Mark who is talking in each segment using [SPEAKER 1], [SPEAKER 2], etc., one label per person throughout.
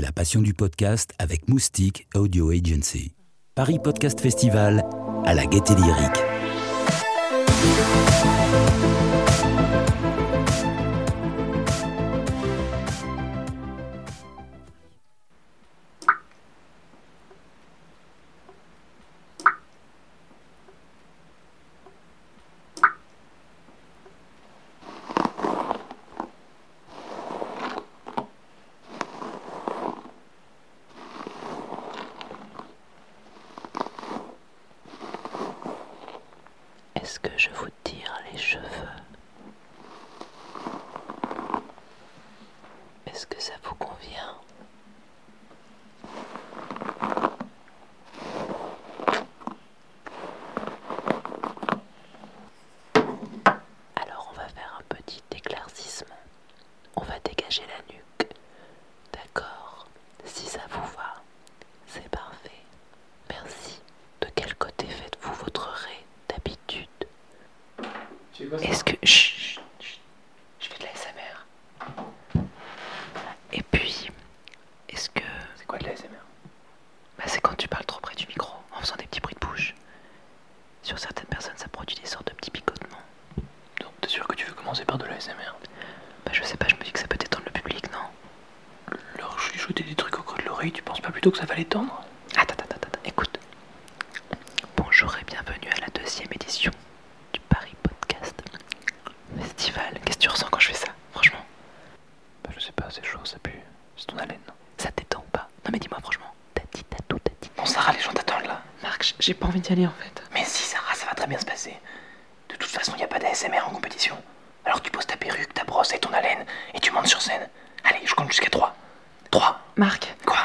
[SPEAKER 1] La passion du podcast avec Moustique Audio Agency. Paris Podcast Festival à la gaieté lyrique.
[SPEAKER 2] Est-ce que je vous tire les cheveux Est-ce que ça vous convient Alors on va faire un petit éclaircissement. On va dégager la nuque. D'accord Si ça vous va, c'est parfait. Merci. De quel côté faites-vous votre raie d'habitude Est-ce que... Chut, chut, chut. Je fais de la SMR. Et puis, est-ce que...
[SPEAKER 3] C'est quoi de l'ASMR
[SPEAKER 2] Bah, c'est quand tu parles trop près du micro, en faisant des petits bruits de bouche. Sur certaines personnes, ça produit des sortes de petits picotements.
[SPEAKER 3] Donc t'es sûr que tu veux commencer par de l'ASMR
[SPEAKER 2] Bah, je sais pas, je me dis que ça peut détendre le public, non
[SPEAKER 3] Leur chuchoter des trucs au creux de l'oreille, tu penses pas plutôt que ça va l'étendre
[SPEAKER 2] Attends, attends, attends, écoute. Bonjour et bienvenue à la deuxième édition du Paris Podcast Festival. Qu'est-ce que tu ressens quand je fais ça, franchement
[SPEAKER 3] Bah je sais pas, c'est chaud, ça pue. C'est ton haleine.
[SPEAKER 2] Ça te détend ou pas Non mais dis-moi franchement, t'as dit, t'as tout, t'as dit.
[SPEAKER 3] Bon Sarah, les gens t'attendent là.
[SPEAKER 2] Marc, j- j'ai pas envie d'y aller en fait.
[SPEAKER 3] Mais si Sarah, ça va très bien se passer. De toute façon, y a pas d'ASMR en compétition. Alors tu poses ta perruque, ta brosse et ton haleine, et tu montes sur scène. Allez, je compte jusqu'à 3. 3.
[SPEAKER 2] Marc,
[SPEAKER 3] Quoi?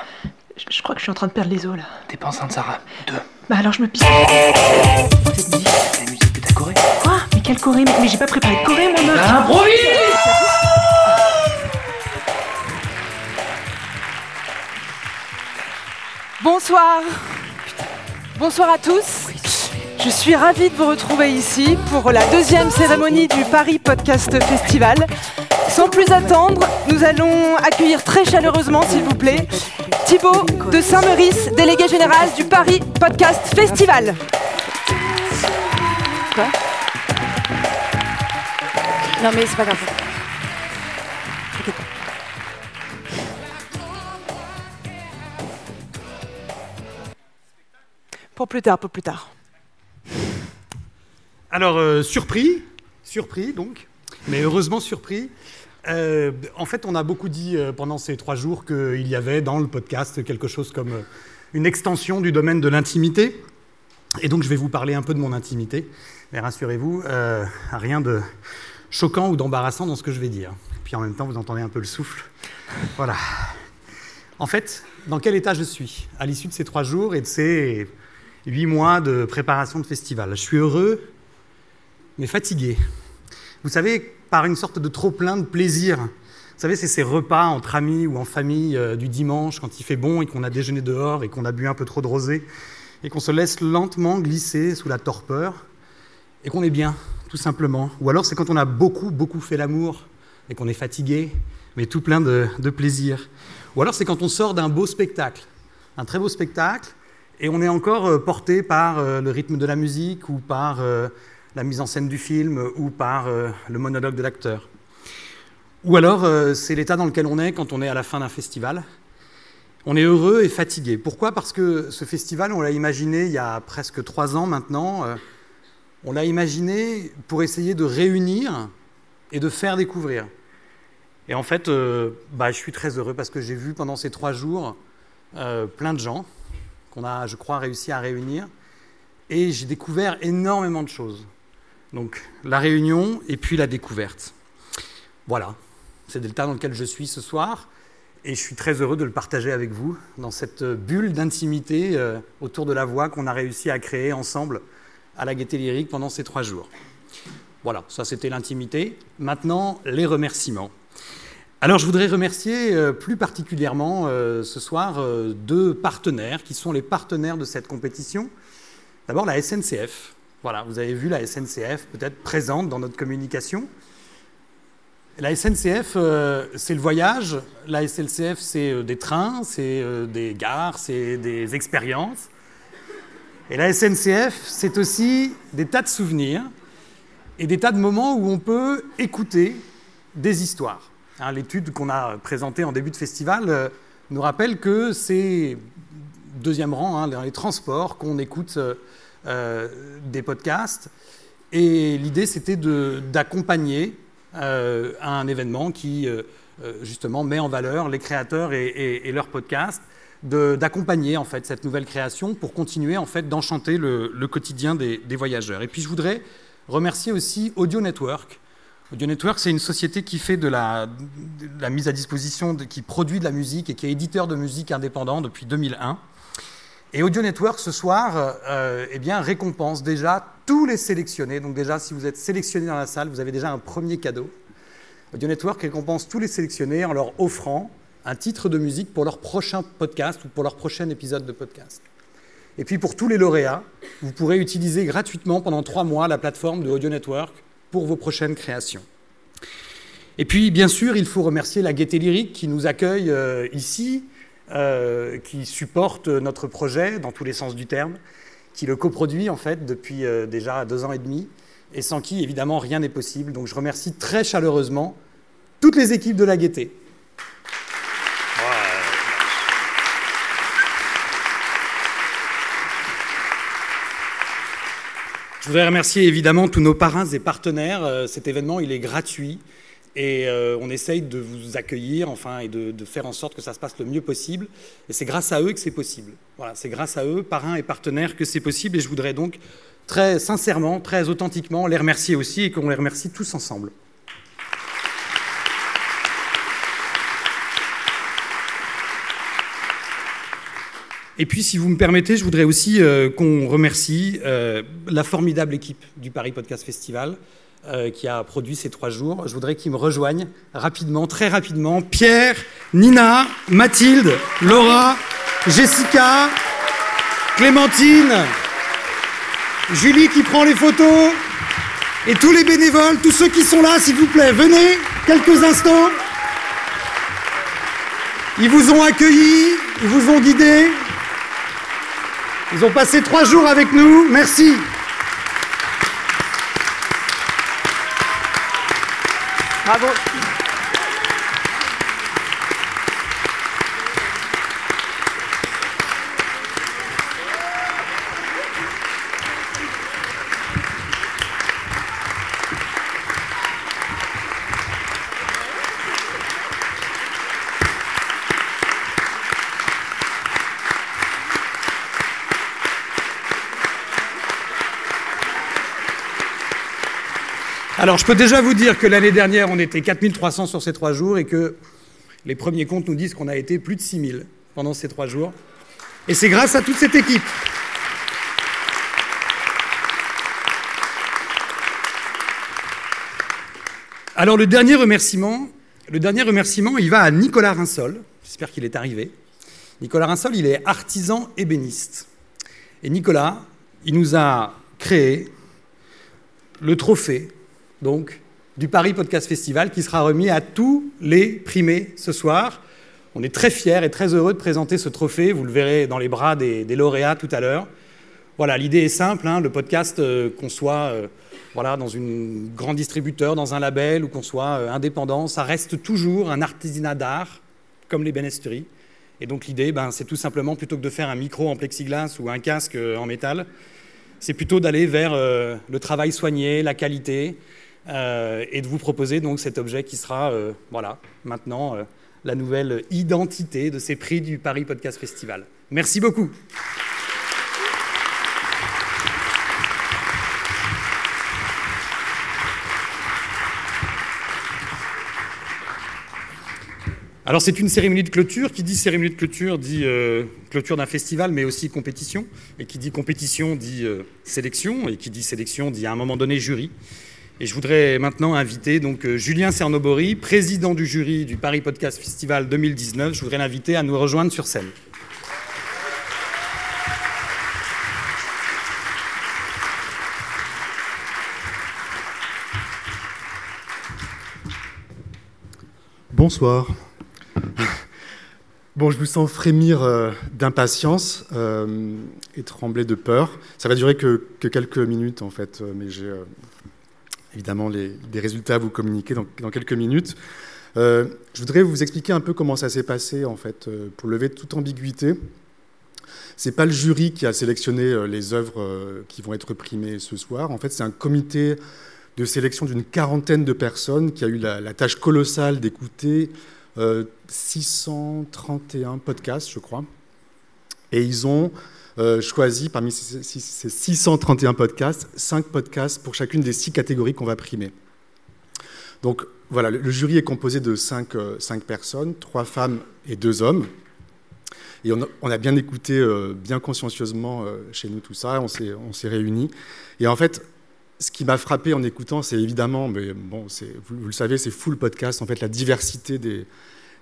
[SPEAKER 2] Je, je crois que je suis en train de perdre les os là.
[SPEAKER 3] T'es pas enceinte Sarah 2.
[SPEAKER 2] Bah alors je me pisse. Cette musique.
[SPEAKER 3] La musique de ta Corée
[SPEAKER 2] Quoi? Mais quelle Corée Mais, mais j'ai pas préparé de Corée mon Marc
[SPEAKER 3] Improvise
[SPEAKER 4] Bonsoir. Bonsoir à tous. Je suis ravie de vous retrouver ici pour la deuxième cérémonie du Paris Podcast Festival. Sans plus attendre, nous allons accueillir très chaleureusement, s'il vous plaît, Thibaut de Saint-Meurice, délégué général du Paris Podcast Festival. Quoi? Non mais c'est pas grave. Plus tard, pour plus tard.
[SPEAKER 5] Alors, euh, surpris, surpris donc, mais heureusement surpris. Euh, en fait, on a beaucoup dit euh, pendant ces trois jours qu'il y avait dans le podcast quelque chose comme une extension du domaine de l'intimité. Et donc, je vais vous parler un peu de mon intimité. Mais rassurez-vous, rien de choquant ou d'embarrassant dans ce que je vais dire. Puis en même temps, vous entendez un peu le souffle. Voilà. En fait, dans quel état je suis? À l'issue de ces trois jours et de ces huit mois de préparation de festival Je suis heureux, mais fatigué. Vous savez, par une sorte de trop-plein de plaisir. Vous savez, c'est ces repas entre amis ou en famille euh, du dimanche quand il fait bon et qu'on a déjeuné dehors et qu'on a bu un peu trop de rosé et qu'on se laisse lentement glisser sous la torpeur et qu'on est bien, tout simplement. Ou alors c'est quand on a beaucoup, beaucoup fait l'amour et qu'on est fatigué, mais tout plein de, de plaisir. Ou alors c'est quand on sort d'un beau spectacle, un très beau spectacle, et on est encore euh, porté par euh, le rythme de la musique ou par euh, la mise en scène du film ou par le monologue de l'acteur. Ou alors c'est l'état dans lequel on est quand on est à la fin d'un festival. On est heureux et fatigué. Pourquoi? Parce que ce festival, on l'a imaginé il y a presque trois ans maintenant. on l'a imaginé pour essayer de réunir et de faire découvrir. Et en fait, bah, je suis très heureux parce que j'ai vu pendant ces trois jours plein de gens qu'on a, je crois, réussi à réunir. Et j'ai découvert énormément de choses. Donc la réunion et puis la découverte. Voilà, c'est tas dans lequel je suis ce soir. Et je suis très heureux de le partager avec vous dans cette bulle d'intimité euh, autour de la voix qu'on a réussi à créer ensemble à la Gaieté Lyrique pendant ces trois jours. Voilà, ça c'était l'intimité. Maintenant, les remerciements. Alors je voudrais remercier euh, plus particulièrement euh, ce soir euh, deux partenaires qui sont les partenaires de cette compétition. D'abord la SNCF. Voilà, vous avez vu la SNCF peut-être présente dans notre communication. La SNCF, c'est le voyage. La SNCF, c'est des trains, c'est des gares, c'est des expériences. Et la SNCF, c'est aussi des tas de souvenirs et des tas de moments où on peut écouter des histoires. Hein, L'étude qu'on a présentée en début de festival euh, nous rappelle que c'est deuxième rang hein, dans les transports qu'on écoute euh, euh, des podcasts. Et l'idée, c'était d'accompagner un événement qui, justement, met en valeur les créateurs et, leurs podcasts, d'accompagner en fait cette nouvelle création pour continuer en fait d'enchanter le, le quotidien des, des voyageurs. Et puis, je voudrais remercier aussi Audio Network. Audio Network, c'est une société qui fait de la, mise à disposition, qui produit de la musique et qui est éditeur de musique indépendant depuis 2001. Et Audio Network, ce soir, euh, eh bien, récompense déjà tous les sélectionnés. Donc déjà, si vous êtes sélectionné dans la salle, vous avez déjà un premier cadeau. Audio Network récompense tous les sélectionnés en leur offrant un titre de musique pour leur prochain podcast ou pour leur prochain épisode de podcast. Et puis pour tous les lauréats, vous pourrez utiliser gratuitement pendant trois mois la plateforme de Audio Network pour vos prochaines créations. Et puis, bien sûr, il faut remercier la Gaieté Lyrique qui nous accueille euh, ici, euh, qui supporte notre projet dans tous les sens du terme, qui le coproduit en fait depuis euh, déjà deux ans et demi, et sans qui évidemment rien n'est possible. Donc je remercie très chaleureusement toutes les équipes de la Gaieté. Je voudrais remercier évidemment tous nos parrains et partenaires. Euh, Cet événement, il est gratuit et euh, on essaye de vous accueillir, enfin, et de, faire en sorte que ça se passe le mieux possible. Et c'est grâce à eux que c'est possible. Voilà, c'est grâce à eux, parrains et partenaires, que c'est possible. Et je voudrais donc très sincèrement, très authentiquement les remercier aussi et qu'on les remercie tous ensemble. Et puis, si vous me permettez, je voudrais aussi euh, qu'on remercie euh, la formidable équipe du Paris Podcast Festival euh, qui a produit ces trois jours. Je voudrais qu'ils me rejoignent rapidement, très rapidement. Pierre, Nina, Mathilde, Laura, Jessica, Clémentine, Julie qui prend les photos, et tous les bénévoles, tous ceux qui sont là, s'il vous plaît, venez quelques instants. Ils vous ont accueillis, ils vous ont guidés. Ils ont passé trois jours avec nous. Merci.
[SPEAKER 4] Bravo.
[SPEAKER 5] Alors, je peux déjà vous dire que l'année dernière, on était 4300 sur ces trois jours et que les premiers comptes nous disent qu'on a été plus de 6000 pendant ces trois jours. Et c'est grâce à toute cette équipe. Alors, le dernier remerciement, le dernier remerciement, il va à Nicolas Rinsol. J'espère qu'il est arrivé. Nicolas Rinsol, il est artisan ébéniste. Et Nicolas, il nous a créé le trophée donc, du Paris Podcast Festival qui sera remis à tous les primés ce soir. On est très fiers et très heureux de présenter ce trophée. Vous le verrez dans les bras des, lauréats tout à l'heure. Voilà, l'idée est simple. hein, le podcast, euh, qu'on soit euh, voilà, dans une grande distributeur, dans un label ou qu'on soit euh, indépendant, ça reste toujours un artisanat d'art, comme les bénesteries. Et donc l'idée, ben, c'est tout simplement, plutôt que de faire un micro en plexiglas ou un casque en métal, c'est plutôt d'aller vers le travail soigné, la qualité, euh, et de vous proposer donc cet objet qui sera, euh, voilà, maintenant euh, la nouvelle identité de ces prix du Paris Podcast Festival. Merci beaucoup. Alors c'est une cérémonie de clôture. Qui dit cérémonie de clôture dit clôture d'un festival, mais aussi compétition. Et qui dit compétition dit sélection. Et qui dit sélection dit à un moment donné jury. Et je voudrais maintenant inviter donc euh, Julien Cernobori, président du jury du Paris Podcast Festival 2019. Je voudrais l'inviter à nous rejoindre sur scène.
[SPEAKER 6] Bonsoir. Bon, je vous sens frémir euh, d'impatience euh, et trembler de peur. Ça va durer que, quelques minutes en fait, mais j'ai évidemment des résultats à vous communiquer dans, quelques minutes. je voudrais vous expliquer un peu comment ça s'est passé en fait, pour lever toute ambiguïté. C'est pas le jury qui a sélectionné les œuvres qui vont être primées ce soir. En fait, c'est un comité de sélection d'une quarantaine de personnes qui a eu la, tâche colossale d'écouter 631 euh, podcasts, je crois. Et ils ont euh, choisi parmi ces, 631 podcasts, 5 podcasts pour chacune des 6 catégories qu'on va primer. Donc voilà, le, jury est composé de 5, euh, personnes, 3 femmes et 2 hommes. Et on a, bien écouté, bien consciencieusement chez nous tout ça, on s'est réunis. Et en fait, ce qui m'a frappé en écoutant, c'est évidemment, mais bon, vous, vous, le savez, c'est full podcast, en fait, la diversité des,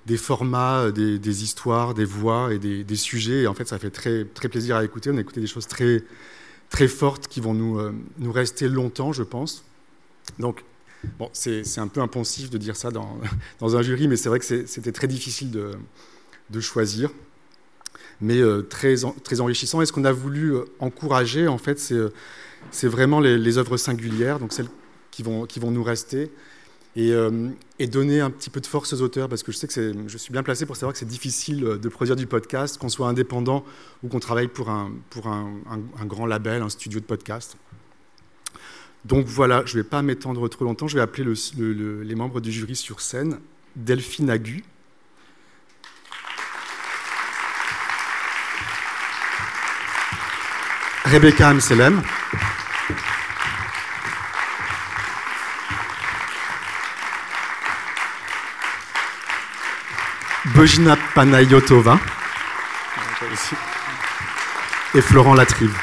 [SPEAKER 6] des formats, des, des, histoires, des voix et des, sujets. Et en fait, ça fait très, très plaisir à écouter. On a écouté des choses très, très fortes qui vont nous, euh, nous rester longtemps, je pense. Donc, bon, c'est un peu impensif de dire ça dans, dans un jury, mais c'est vrai que c'était très difficile de, de choisir mais euh, très, très enrichissant. Et ce qu'on a voulu euh, encourager, en fait, c'est vraiment les, œuvres singulières, donc celles qui vont, qui vont nous rester, euh, et, donner un petit peu de force aux auteurs, parce que je sais que je suis bien placé pour savoir que c'est difficile de produire du podcast, qu'on soit indépendant ou qu'on travaille pour, un, pour un, grand label, un studio de podcast. Donc voilà, je ne vais pas m'étendre trop longtemps, je vais appeler les membres du jury sur scène. Delphine Agu. Rebecca Amselem. Bojina Panayotova et Florent Latrive.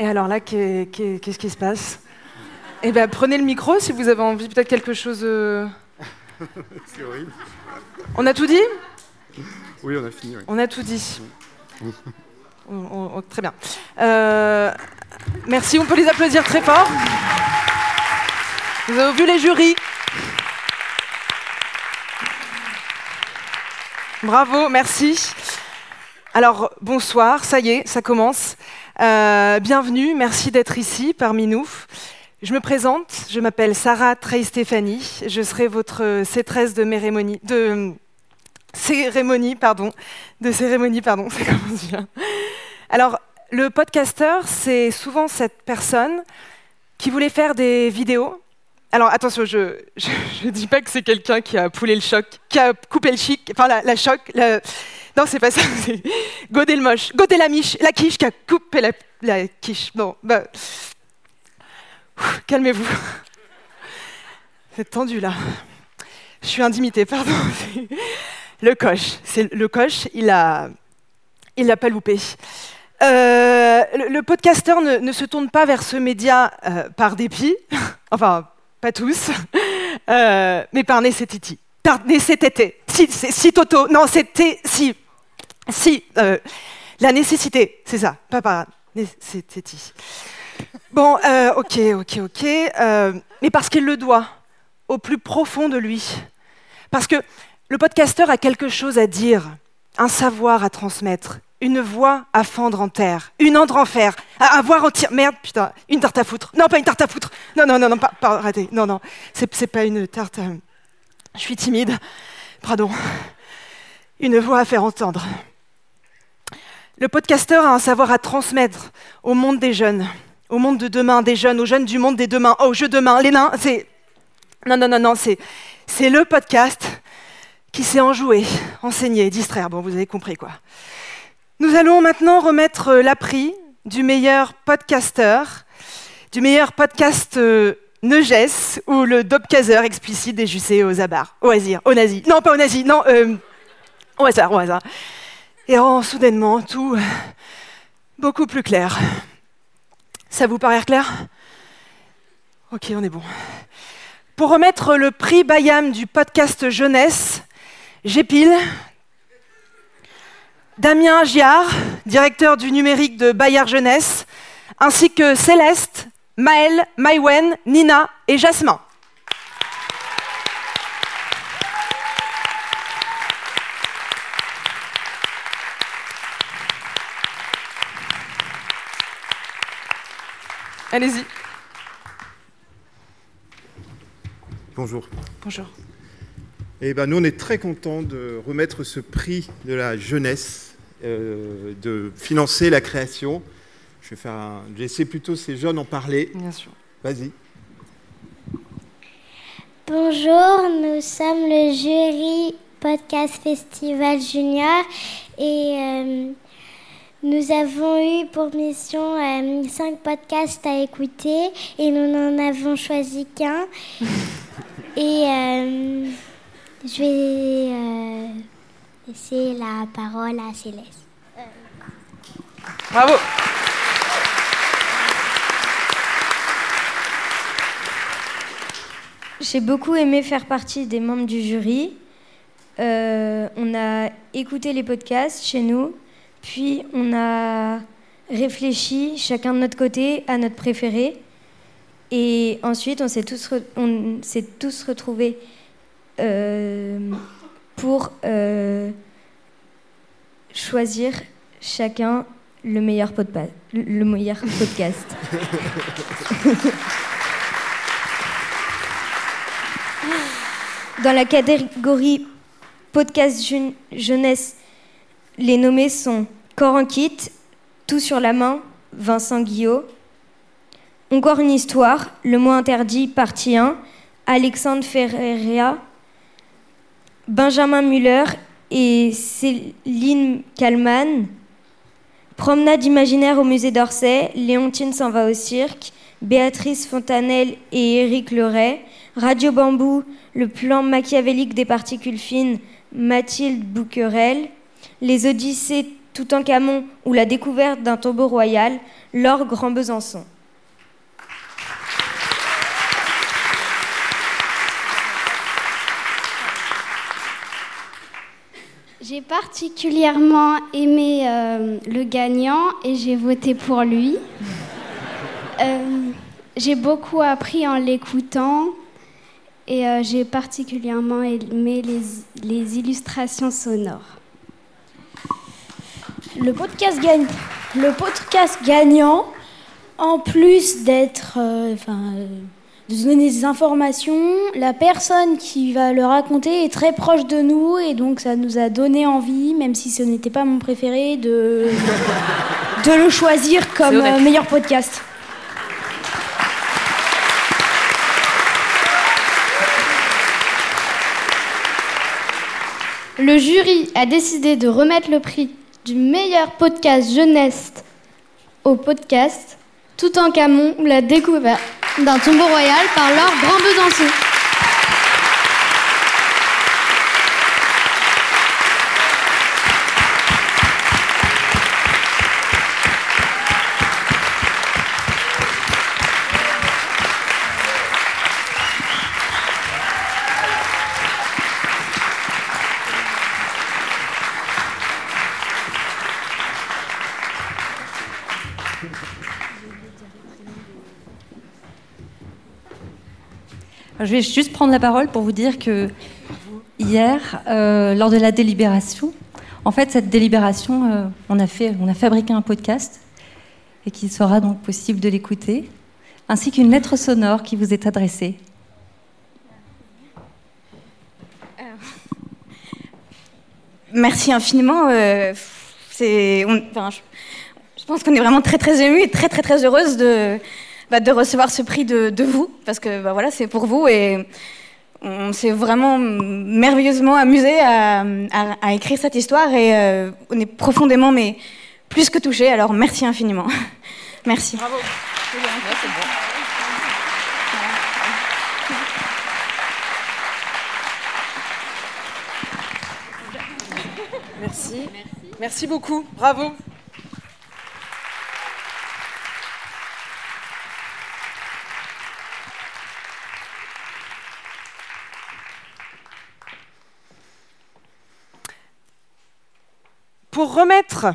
[SPEAKER 4] Et alors là, qu'est-ce qui se passe? Eh bien, prenez le micro si vous avez envie, peut-être quelque chose. Euh.
[SPEAKER 6] C'est horrible.
[SPEAKER 4] On a tout dit?
[SPEAKER 6] Oui, on a fini.
[SPEAKER 4] On a tout dit très bien. Euh, merci, on peut les applaudir très fort. Vous avez vu les jurys? Bravo, merci. Alors, bonsoir, ça y est, ça commence. Euh, bienvenue, merci d'être ici parmi nous. Je me présente, je m'appelle Sarah Trey-Stéphanie, je serai votre cétresse de, de cérémonie, pardon, de cérémonie, pardon, c'est comme on Alors, le podcasteur, c'est souvent cette personne qui voulait faire des vidéos. Alors, attention, je ne dis pas que c'est quelqu'un qui a poulé le choc, qui a coupé le chic, enfin la, choc. Non, c'est pas ça, c'est Godé le moche, Godé la miche, la quiche qui a coupé la, quiche. Bon, bah. Calmez-vous. C'est tendu là. Je suis intimité, pardon. Le coche, c'est le coche, il a, il l'a pas loupé. Euh, le, podcasteur ne, se tourne pas vers ce média euh, par dépit, enfin pas tous, euh, mais par nécessité. Par nécessité. Si, Toto, non c'était si, si la nécessité, c'est ça, pas par nécessité. Bon, ok, ok, ok, mais parce qu'il le doit au plus profond de lui, parce que le podcasteur a quelque chose à dire, un savoir à transmettre, une voix à fendre en terre, une endre en fer, à avoir en tir. Merde, putain, une tarte à foutre. Non, pas une tarte à foutre. Non, non, non, non, pas, pas. Non, non, c'est pas une tarte. Euh, je suis timide. Pardon. Une voix à faire entendre. Le podcasteur a un savoir à transmettre au monde des jeunes, au monde de demain des jeunes, aux jeunes du monde des demain, au jeu demain. Les nains, c'est. Non, non, non, non, c'est le podcast qui s'est enjoué, enseigné, distraire. Bon, vous avez compris quoi. Nous allons maintenant remettre euh, la prix du meilleur podcasteur, du meilleur podcast euh, Neuges ou le Dobcazer explicite des Jussé aux Abar, au hasard, au nazi. Non, pas au nazi, non, euh, au hasard, au hasard. Et rend soudainement tout beaucoup plus clair. Ça vous paraît clair? Ok, on est bon. Pour remettre le prix Bayam du podcast jeunesse, J'épile Damien Giard, directeur du numérique de Bayard Jeunesse, ainsi que Céleste, Maëlle, Maïwen, Nina et Jasmin. Allez-y.
[SPEAKER 7] Bonjour.
[SPEAKER 4] Bonjour.
[SPEAKER 7] Eh ben, nous, on est très contents de remettre ce prix de la jeunesse, euh, de financer la création. Je vais faire un... laisser plutôt ces jeunes en parler.
[SPEAKER 4] Bien sûr.
[SPEAKER 7] Vas-y.
[SPEAKER 8] Bonjour, nous sommes le jury Podcast Festival Junior et euh, nous avons eu pour mission euh, cinq podcasts à écouter et nous n'en avons choisi qu'un. et euh, je vais euh, laisser la parole à Céleste.
[SPEAKER 4] Bravo.
[SPEAKER 9] J'ai beaucoup aimé faire partie des membres du jury. Euh, on a écouté les podcasts chez nous, puis on a réfléchi chacun de notre côté à notre préféré. Et ensuite, on s'est tous, re- on s'est tous retrouvés euh, pour euh, choisir chacun le meilleur, podpa- le meilleur podcast. Dans la catégorie podcast jeune- jeunesse, les nommés sont Corps en kit, Tout sur la main, Vincent Guillot, Encore une histoire, Le mot interdit, partie 1, Alexandre Ferreira, Benjamin Muller et Céline Kalman, Promenade imaginaire au musée d'Orsay, Léontine s'en va au cirque, Béatrice Fontanelle et Éric Leray, Radio Bambou, le plan machiavélique des particules fines, Mathilde Bouquerel, Les Odyssées Toutankhamon ou la découverte d'un tombeau royal, Laure Grand Besançon.
[SPEAKER 8] J'ai particulièrement aimé euh, le gagnant et j'ai voté pour lui. Euh, j'ai beaucoup appris en l'écoutant et euh, j'ai particulièrement aimé les, les illustrations sonores.
[SPEAKER 10] Le podcast, gagne, le podcast gagnant, en plus d'être, de donner des informations, la personne qui va le raconter est très proche de nous et donc ça nous a donné envie, même si ce n'était pas mon préféré, de, de le choisir comme euh, meilleur podcast.
[SPEAKER 11] Le jury a décidé de remettre le prix du meilleur podcast jeunesse au podcast Tout en Camon ou la découverte d'un tombeau royal par Laure Grand
[SPEAKER 12] Je vais juste prendre la parole pour vous dire que hier, euh, lors de la délibération, en fait, cette délibération, euh, on, a fait, on a fabriqué un podcast et qu'il sera donc possible de l'écouter, ainsi qu'une lettre sonore qui vous est adressée.
[SPEAKER 10] Merci infiniment. euh, on- enfin, je, je pense qu'on est vraiment très très ému et très très très heureuse de, bah, de recevoir ce prix de, de vous parce que bah, voilà, c'est pour vous et on s'est vraiment merveilleusement amusé à, à- à écrire cette histoire et euh, on est profondément mais plus que touchés. Alors merci infiniment. merci. Bravo.
[SPEAKER 4] Merci. Merci beaucoup. Bravo. Pour remettre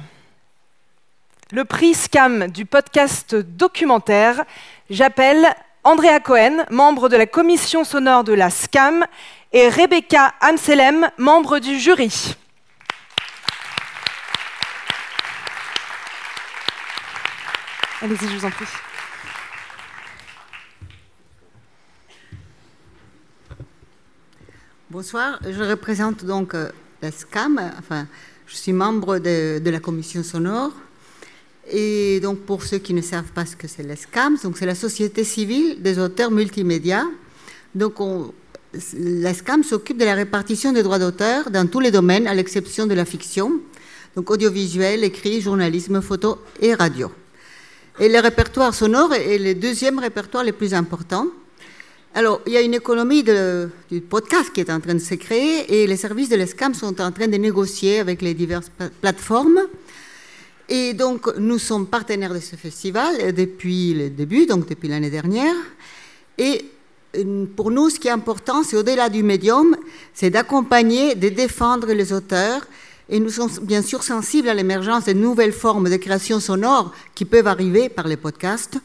[SPEAKER 4] le prix SCAM du podcast documentaire, j'appelle Andrea Cohen, membre de la commission sonore de la SCAM, et Rebecca Amselem, membre du jury. Allez-y, je vous en prie.
[SPEAKER 13] Bonsoir, je représente donc euh, la SCAM, enfin, je suis membre de, la commission sonore. Et donc, pour ceux qui ne savent pas ce que c'est la SCAM, donc c'est la Société civile des auteurs multimédia. Donc, on, la SCAM s'occupe de la répartition des droits d'auteur dans tous les domaines, à l'exception de la fiction, donc audiovisuel, écrit, journalisme, photo et radio. Et le répertoire sonore est le deuxième répertoire le plus important. Alors, il y a une économie du podcast qui est en train de se créer et les services de l'ESCAM sont en train de négocier avec les diverses plateformes. Et donc, nous sommes partenaires de ce festival depuis le début, donc depuis l'année dernière. Et euh, pour nous, ce qui est important, c'est au-delà du médium, c'est d'accompagner, de défendre les auteurs. Et nous sommes bien sûr sensibles à l'émergence de nouvelles formes de création sonore qui peuvent arriver par les podcasts.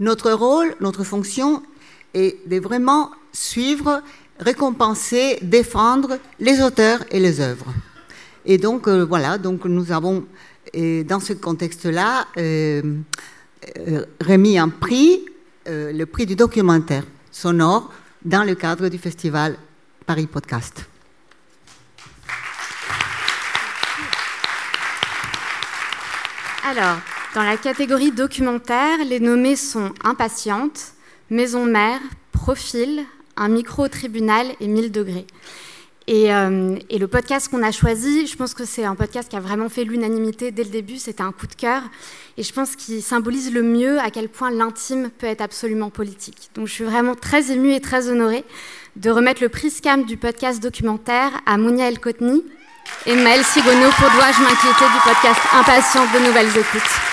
[SPEAKER 13] Notre rôle, notre fonction et de vraiment suivre, récompenser, défendre les auteurs et les œuvres. Et donc, euh, voilà, donc nous avons, dans ce contexte-là, euh, euh, remis un prix, le prix du documentaire sonore, dans le cadre du festival Paris Podcast.
[SPEAKER 14] Alors, dans la catégorie documentaire, les nommés sont Impatiente, Maison Mère, Profil, Un micro au tribunal et 1000 degrés. Et, euh, et, le podcast qu'on a choisi, je pense que c'est un podcast qui a vraiment fait l'unanimité dès le début. C'était un coup de cœur. Et je pense qu'il symbolise le mieux à quel point l'intime peut être absolument politique. Donc je suis vraiment très émue et très honorée de remettre le prix SCAM du podcast documentaire à Mounia El Kotni et Maël Sigono pour Dois-je m'inquiéter du podcast Impatiente de Nouvelles Écoutes.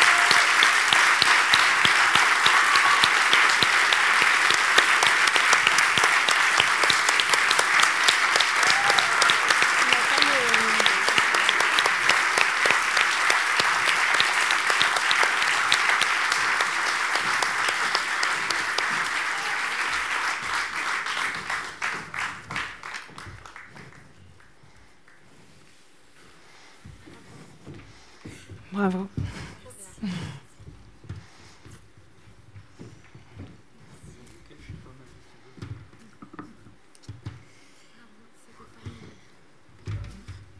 [SPEAKER 4] Bravo.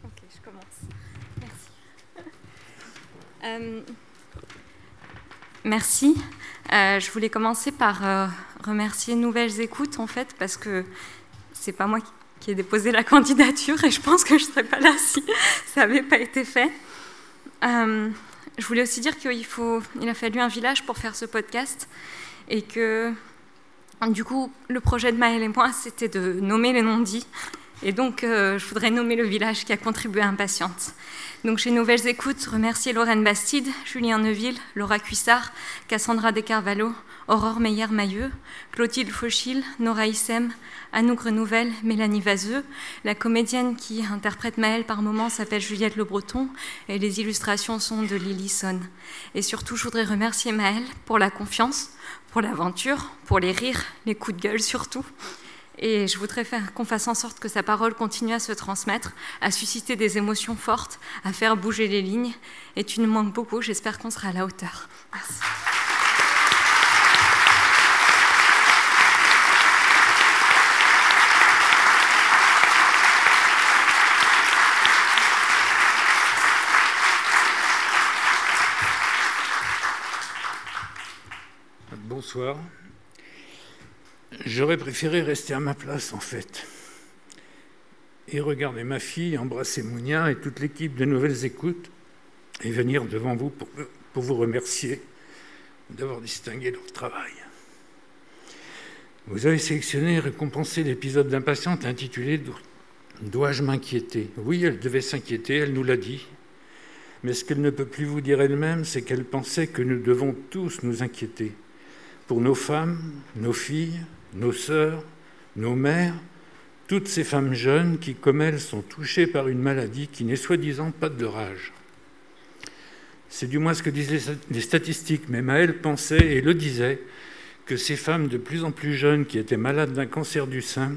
[SPEAKER 15] Ok, je commence. Merci. Euh, merci. Euh, je voulais commencer par euh, remercier Nouvelles Écoutes, en fait, parce que c'est pas moi qui ai déposé la candidature et je pense que je ne serais pas là si ça n'avait pas été fait. Euh, je voulais aussi dire qu'il a fallu un village pour faire ce podcast et que du coup, le projet de Maëlle et moi, c'était de nommer les non-dits. Et donc, euh, je voudrais nommer le village qui a contribué à Impatiente. Donc, chez Nouvelles Écoutes, remercier Lorraine Bastide, Julien Neuville, Laura Cuissard, Cassandra Descarvalho, Aurore Meyer-Mailleux, Clotilde Fauchil, Nora Issem, Anouk Renouvelle, Mélanie Vaseux. La comédienne qui interprète Maëlle par moment s'appelle Juliette Le Breton et les illustrations sont de Lily Son. Et surtout, je voudrais remercier Maëlle pour la confiance, pour l'aventure, pour les rires, les coups de gueule surtout. Et je voudrais faire qu'on fasse en sorte que sa parole continue à se transmettre, à susciter des émotions fortes, à faire bouger les lignes. Et tu nous manques beaucoup, j'espère qu'on sera à la hauteur. Merci.
[SPEAKER 16] Bonsoir. J'aurais préféré rester à ma place, en fait, et regarder ma fille embrasser Mounia et toute l'équipe de Nouvelles Écoutes et venir devant vous pour, vous remercier d'avoir distingué leur travail. Vous avez sélectionné et récompensé l'épisode d'Impatiente intitulé Dois-je m'inquiéter? Oui, elle devait s'inquiéter, elle nous l'a dit. Mais ce qu'elle ne peut plus vous dire elle-même, c'est qu'elle pensait que nous devons tous nous inquiéter pour nos femmes, nos filles, nos sœurs, nos mères, toutes ces femmes jeunes qui, comme elles, sont touchées par une maladie qui n'est soi-disant pas de leur âge. C'est du moins ce que disent les statistiques, mais Maëlle pensait et le disait que ces femmes de plus en plus jeunes qui étaient malades d'un cancer du sein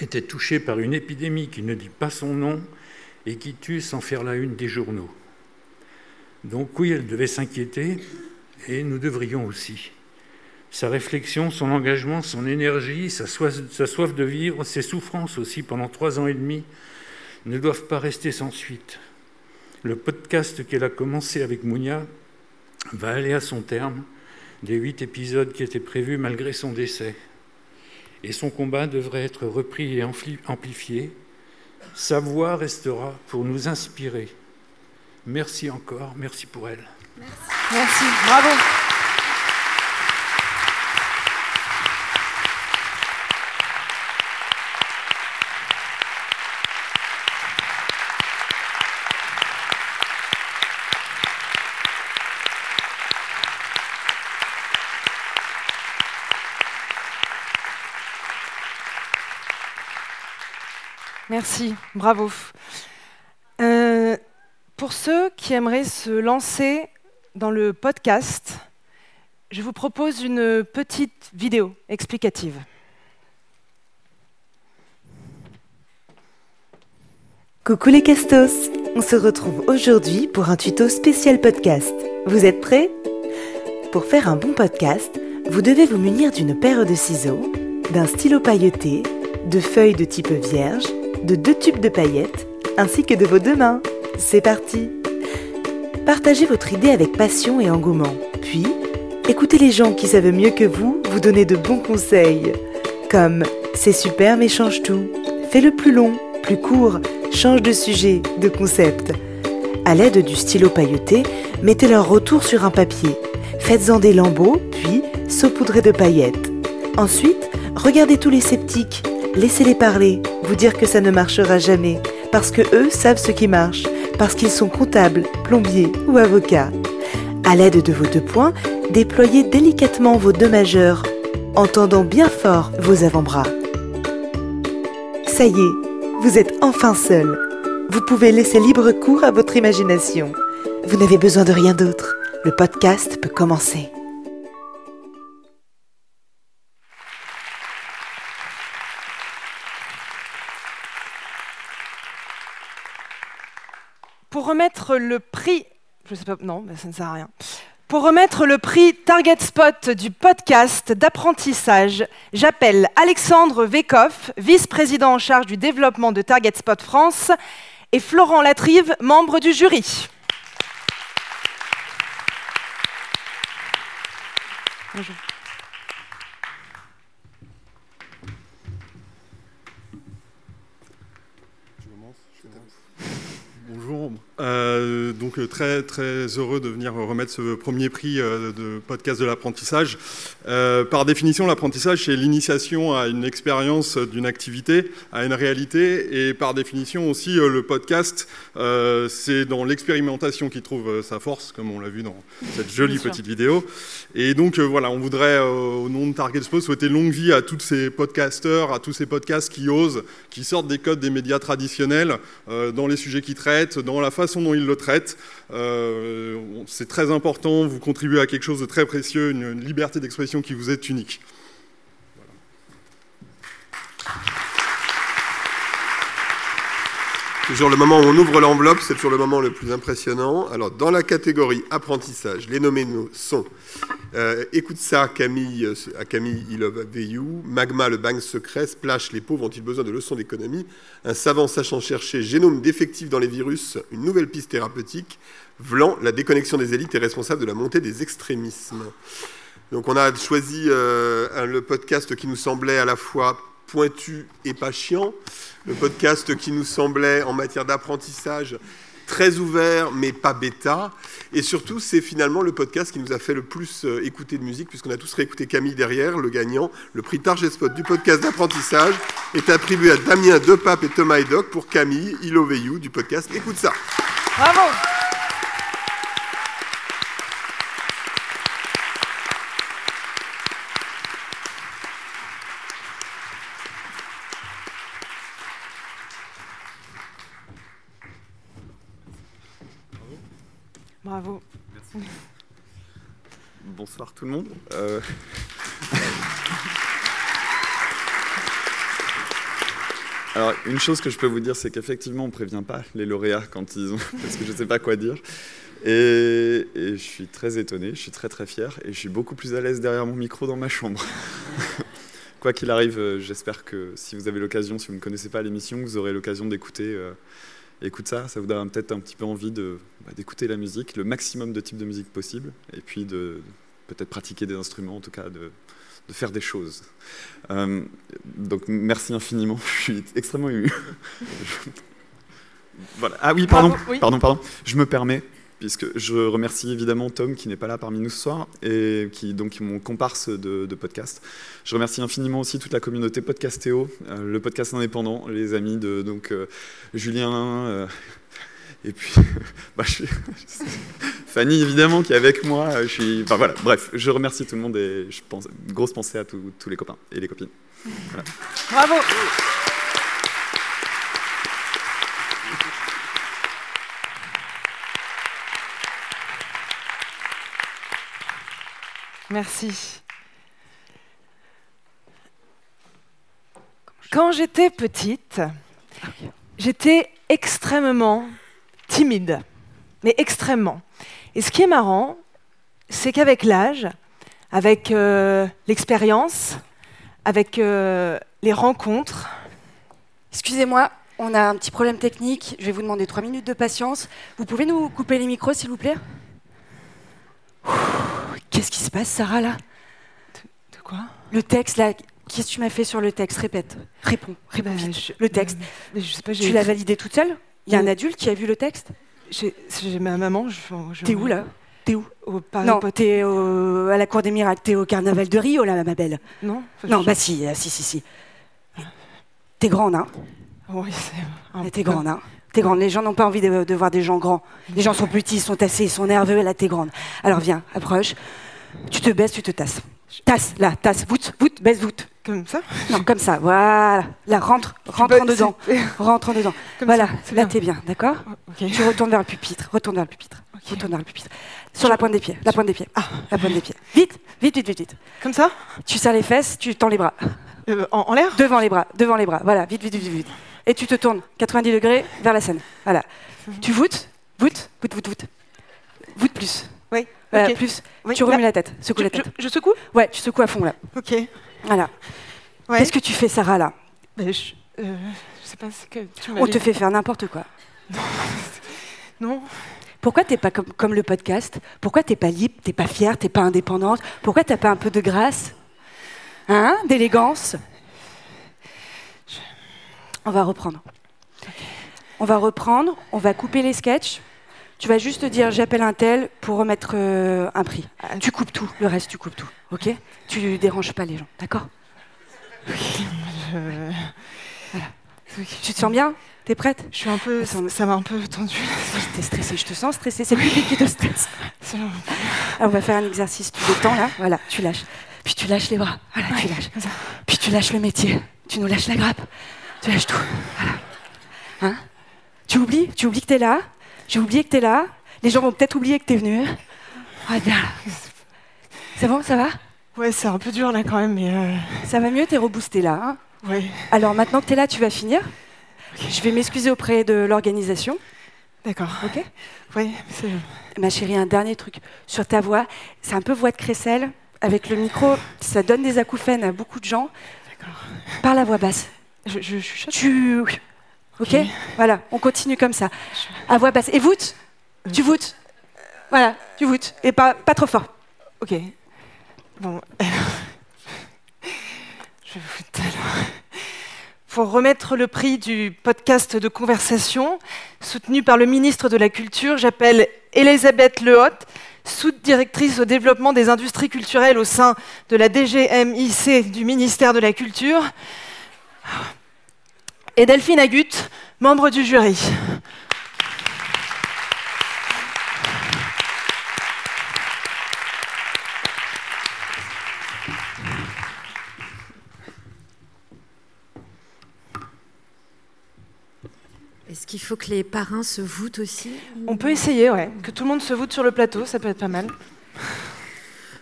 [SPEAKER 16] étaient touchées par une épidémie qui ne dit pas son nom et qui tue sans faire la une des journaux. Donc oui, elle devait s'inquiéter, et nous devrions aussi. Sa réflexion, son engagement, son énergie, sa soif, de vivre, ses souffrances aussi pendant trois ans et demi ne doivent pas rester sans suite. Le podcast qu'elle a commencé avec Mounia va aller à son terme des huit épisodes qui étaient prévus malgré son décès. Et son combat devrait être repris et amplifié. Sa voix restera pour nous inspirer. Merci encore, merci pour elle.
[SPEAKER 4] Merci. bravo. Merci, bravo. Euh, pour ceux qui aimeraient se lancer dans le podcast, je vous propose une petite vidéo explicative.
[SPEAKER 17] Coucou les castos On se retrouve aujourd'hui pour un tuto spécial podcast. Vous êtes prêts? Pour faire un bon podcast, vous devez vous munir d'une paire de ciseaux, d'un stylo pailleté, de feuilles de type vierge, de deux tubes de paillettes, ainsi que de vos deux mains. C'est parti Partagez votre idée avec passion et engouement. Puis, écoutez les gens qui savent mieux que vous vous donner de bons conseils. Comme C'est super mais change tout. Fais-le plus long, plus court, change de sujet, de concept. À l'aide du stylo pailleté, mettez leur retour sur un papier. Faites-en des lambeaux, puis saupoudrez de paillettes. Ensuite, regardez tous les sceptiques. Laissez-les parler, vous dire que ça ne marchera jamais, parce que eux savent ce qui marche parce qu'ils sont comptables, plombiers ou avocats. À l'aide de vos deux poings, déployez délicatement vos deux majeurs, en tendant bien fort vos avant-bras. Ça y est, vous êtes enfin seul. Vous pouvez laisser libre cours à votre imagination. Vous n'avez besoin de rien d'autre. Le podcast peut commencer.
[SPEAKER 4] Remettre le prix, non, ça ne sert à rien. Pour remettre le prix Target Spot du podcast d'apprentissage, j'appelle Alexandre Vekoff, vice-président en charge du développement de Target Spot France, et Florent Latrive, membre du jury. Bonjour.
[SPEAKER 18] Bonjour. Euh, donc euh, très très heureux de venir remettre ce premier prix euh, de podcast de l'apprentissage. Par définition, l'apprentissage c'est l'initiation à une expérience d'une activité, à une réalité, et par définition aussi le podcast c'est dans l'expérimentation qu'il trouve sa force, comme on l'a vu dans cette jolie petite vidéo. Et donc voilà, on voudrait au nom de Target Expo souhaiter longue vie à tous ces podcasteurs, à tous ces podcasts qui osent, qui sortent des codes des médias traditionnels dans les sujets qu'ils traitent, dans la façon dont ils le traitent. Euh, c'est très important, vous contribuez à quelque chose de très précieux, une, liberté d'expression qui vous est unique.
[SPEAKER 19] Toujours le moment où on ouvre l'enveloppe, c'est toujours le moment le plus impressionnant. Alors, dans la catégorie apprentissage, les nommés sont euh, Écoute ça, Camille, euh, à Camille Il Love You, Magma, le bang secret, Splash, les pauvres ont-ils besoin de leçons d'économie, Un savant sachant chercher, génome défectif dans les virus, une nouvelle piste thérapeutique, Vlan, la déconnexion des élites est responsable de la montée des extrémismes. Donc, on a choisi euh, le podcast qui nous semblait à la fois pointu et pas chiant, le podcast qui nous semblait en matière d'apprentissage très ouvert mais pas bêta. Et surtout, c'est finalement le podcast qui nous a fait le plus euh, écouter de musique, puisqu'on a tous réécouté Camille derrière, le gagnant. Le prix Target Spot du podcast d'apprentissage est attribué à Damien Depape et Thomas Edoc pour Camille, Il You du podcast Écoute ça.
[SPEAKER 4] Bravo.
[SPEAKER 20] Tout le monde. Euh, Alors, une chose que je peux vous dire, c'est qu'effectivement, on ne prévient pas les lauréats quand ils ont. parce que je ne sais pas quoi dire. Et, je suis très étonné, je suis très très fier, et je suis beaucoup plus à l'aise derrière mon micro dans ma chambre. quoi qu'il arrive, euh, j'espère que si vous avez l'occasion, si vous ne connaissez pas l'émission, vous aurez l'occasion d'écouter. Euh, ça, ça vous donne peut-être un petit peu envie bah, d'écouter la musique, le maximum de types de musique possible, et puis de peut-être pratiquer des instruments, en tout cas de, de faire des choses. Euh, donc merci infiniment, je suis extrêmement ému. voilà. Ah oui, pardon,
[SPEAKER 4] oui.
[SPEAKER 20] pardon, pardon. Je me permets, puisque je remercie évidemment Tom qui n'est pas là parmi nous ce soir et qui donc mon comparse de, de podcast. Je remercie infiniment aussi toute la communauté Podcastéo, euh, le podcast indépendant, les amis de donc euh, Julien. Et puis, bah, je suis- Fanny, évidemment, qui est avec moi. euh, Je suis, enfin, voilà, bref, je remercie tout le monde et je pense, une grosse pensée à tous tous les copains et les copines. Voilà.
[SPEAKER 4] Bravo. Merci. Quand j'étais petite, j'étais extrêmement timide, mais extrêmement. Et ce qui est marrant, c'est qu'avec l'âge, avec euh, l'expérience, avec euh, les rencontres,
[SPEAKER 21] Excusez-moi, on a un petit problème technique. Je vais vous demander trois minutes de patience. Vous pouvez nous couper les micros, s'il vous plaît? Qu'est-ce qui se passe, Sarah, là?
[SPEAKER 4] De, quoi?
[SPEAKER 21] Le texte, là. Qu'est-ce que tu m'as fait sur le texte? Répète. Réponds. Réponds
[SPEAKER 4] Bah,
[SPEAKER 21] vite.
[SPEAKER 4] je-
[SPEAKER 21] Le texte.
[SPEAKER 4] je sais pas, j'ai-
[SPEAKER 21] tu l'as validé toute seule? Il y a un adulte qui a vu le texte?
[SPEAKER 4] J'ai ma maman. Je, je-
[SPEAKER 21] T'es où, là? T'es où?
[SPEAKER 4] Au
[SPEAKER 21] Non, t'es à la Cour des Miracles. T'es au Carnaval de Rio, là, ma belle.
[SPEAKER 4] Non
[SPEAKER 21] Non,
[SPEAKER 4] je-
[SPEAKER 21] bah si, euh, si, si, si. T'es grande, hein
[SPEAKER 4] Oui, c'est.
[SPEAKER 21] T'es grande, hein T'es grande. Les gens n'ont pas envie de, de voir des gens grands. Les gens sont petits, ils sont tassés, ils sont nerveux. et Là, t'es grande. Alors viens, approche. Tu te baisses, tu te tasses. Tasse, là, tasse. Voûte, voûte, baisse, voûte.
[SPEAKER 4] Comme ça
[SPEAKER 21] Non, comme ça. Voilà. Là, rentre, rentre en dedans. Rentre en dedans.
[SPEAKER 4] Comme
[SPEAKER 21] voilà.
[SPEAKER 4] ça,
[SPEAKER 21] Là, t'es bien, d'accord
[SPEAKER 4] ok.
[SPEAKER 21] Tu retournes vers le pupitre. Retourne vers le pupitre. Retourne vers le pupitre. Sur la pointe des pieds. La pointe des pieds.
[SPEAKER 4] Ah.
[SPEAKER 21] La pointe des pieds. Vite, vite, vite, vite, vite.
[SPEAKER 4] Comme ça
[SPEAKER 21] Tu serres les fesses, tu tends les bras.
[SPEAKER 4] Euh, En, en l'air
[SPEAKER 21] Devant les bras, devant les bras. Voilà, vite, vite, vite, vite. Et tu te tournes 90 degrés vers la scène. Voilà. Tu voûtes, voûtes, voûtes, voûtes, voûtes. Voûte plus.
[SPEAKER 4] Oui.
[SPEAKER 21] Voilà, plus.
[SPEAKER 4] Oui,
[SPEAKER 21] Tu remues
[SPEAKER 4] là-
[SPEAKER 21] la tête. Secoue
[SPEAKER 4] Je-
[SPEAKER 21] la tête.
[SPEAKER 4] Je, je secoue
[SPEAKER 21] Ouais, tu secoues à fond là.
[SPEAKER 4] Ok.
[SPEAKER 21] Voilà.
[SPEAKER 4] Ouais.
[SPEAKER 21] Qu'est-ce que tu fais, Sarah, là?
[SPEAKER 4] Ben, je, euh, je sais pas ce que tu
[SPEAKER 21] On te fait faire n'importe quoi.
[SPEAKER 4] Non.
[SPEAKER 21] Pourquoi t'es pas comme, comme le podcast? Pourquoi t'es pas libre, t'es pas fière, t'es pas indépendante? Pourquoi t'as pas un peu de grâce? Hein? D'élégance? On va reprendre. On va reprendre, on va couper les sketchs. Tu vas juste dire j'appelle un tel pour remettre euh, un prix. Tu coupes tout, le reste tu coupes tout, ok? Tu déranges pas les gens, d'accord?
[SPEAKER 4] Je-
[SPEAKER 21] Tu te sens bien? T'es prête?
[SPEAKER 4] Je suis un peu. Ça ça m'a un peu tendu.
[SPEAKER 21] T'es stressée, je te sens stressée, c'est le public qui te stresse. Alors, on va faire un exercice, tu détends là, voilà, tu lâches. Puis tu lâches les bras, voilà, tu lâches. Puis tu lâches le métier, tu nous lâches la grappe, tu lâches tout. Voilà. Hein? Tu oublies, tu oublies que t'es là, j'ai oublié que t'es là, les gens vont peut-être oublier que t'es venu. Ah bien. C'est bon, ça va?
[SPEAKER 4] Ouais, c'est un peu dur là quand même, mais. euh,
[SPEAKER 21] Ça va mieux, t'es reboosté là. hein?
[SPEAKER 4] Ouais.
[SPEAKER 21] Alors maintenant que t'es là, tu vas finir? Je vais m'excuser auprès de l'organisation.
[SPEAKER 4] D'accord.
[SPEAKER 21] Ok?
[SPEAKER 4] Ouais, c'est.
[SPEAKER 21] Ma chérie, un dernier truc sur ta voix. C'est un peu voix de crécelle. Avec le micro, ça donne des acouphènes à beaucoup de gens. Par la voix basse.
[SPEAKER 4] Je, je, je
[SPEAKER 21] Tu. Ok Voilà, on continue comme ça. À voix basse. Et voûte Tu voûtes Voilà, tu voûtes. Et pas, pas trop fort.
[SPEAKER 4] Ok. Bon. je vous alors. Pour remettre le prix du podcast de conversation, soutenu par le ministre de la Culture, j'appelle Elisabeth Lehotte, sous-directrice au développement des industries culturelles au sein de la DGMIC du ministère de la Culture, et Delphine Agut, membre du jury.
[SPEAKER 22] Est-ce qu'il faut que les parrains se voûtent aussi?
[SPEAKER 4] On peut essayer, ouais. Que tout le monde se voûte sur le plateau, ça peut être pas mal.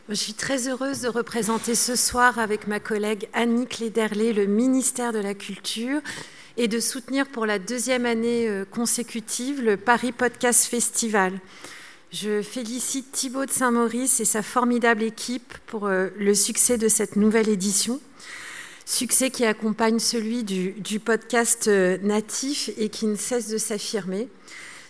[SPEAKER 22] Je suis très heureuse de représenter ce soir avec ma collègue Annick Lederlé le ministère de la Culture et de soutenir pour la deuxième année euh, consécutive le Paris Podcast Festival. Je félicite Thibaut de Saint-Maurice et sa formidable équipe pour euh, le succès de cette nouvelle édition. Succès qui accompagne celui du, podcast euh, natif et qui ne cesse de s'affirmer.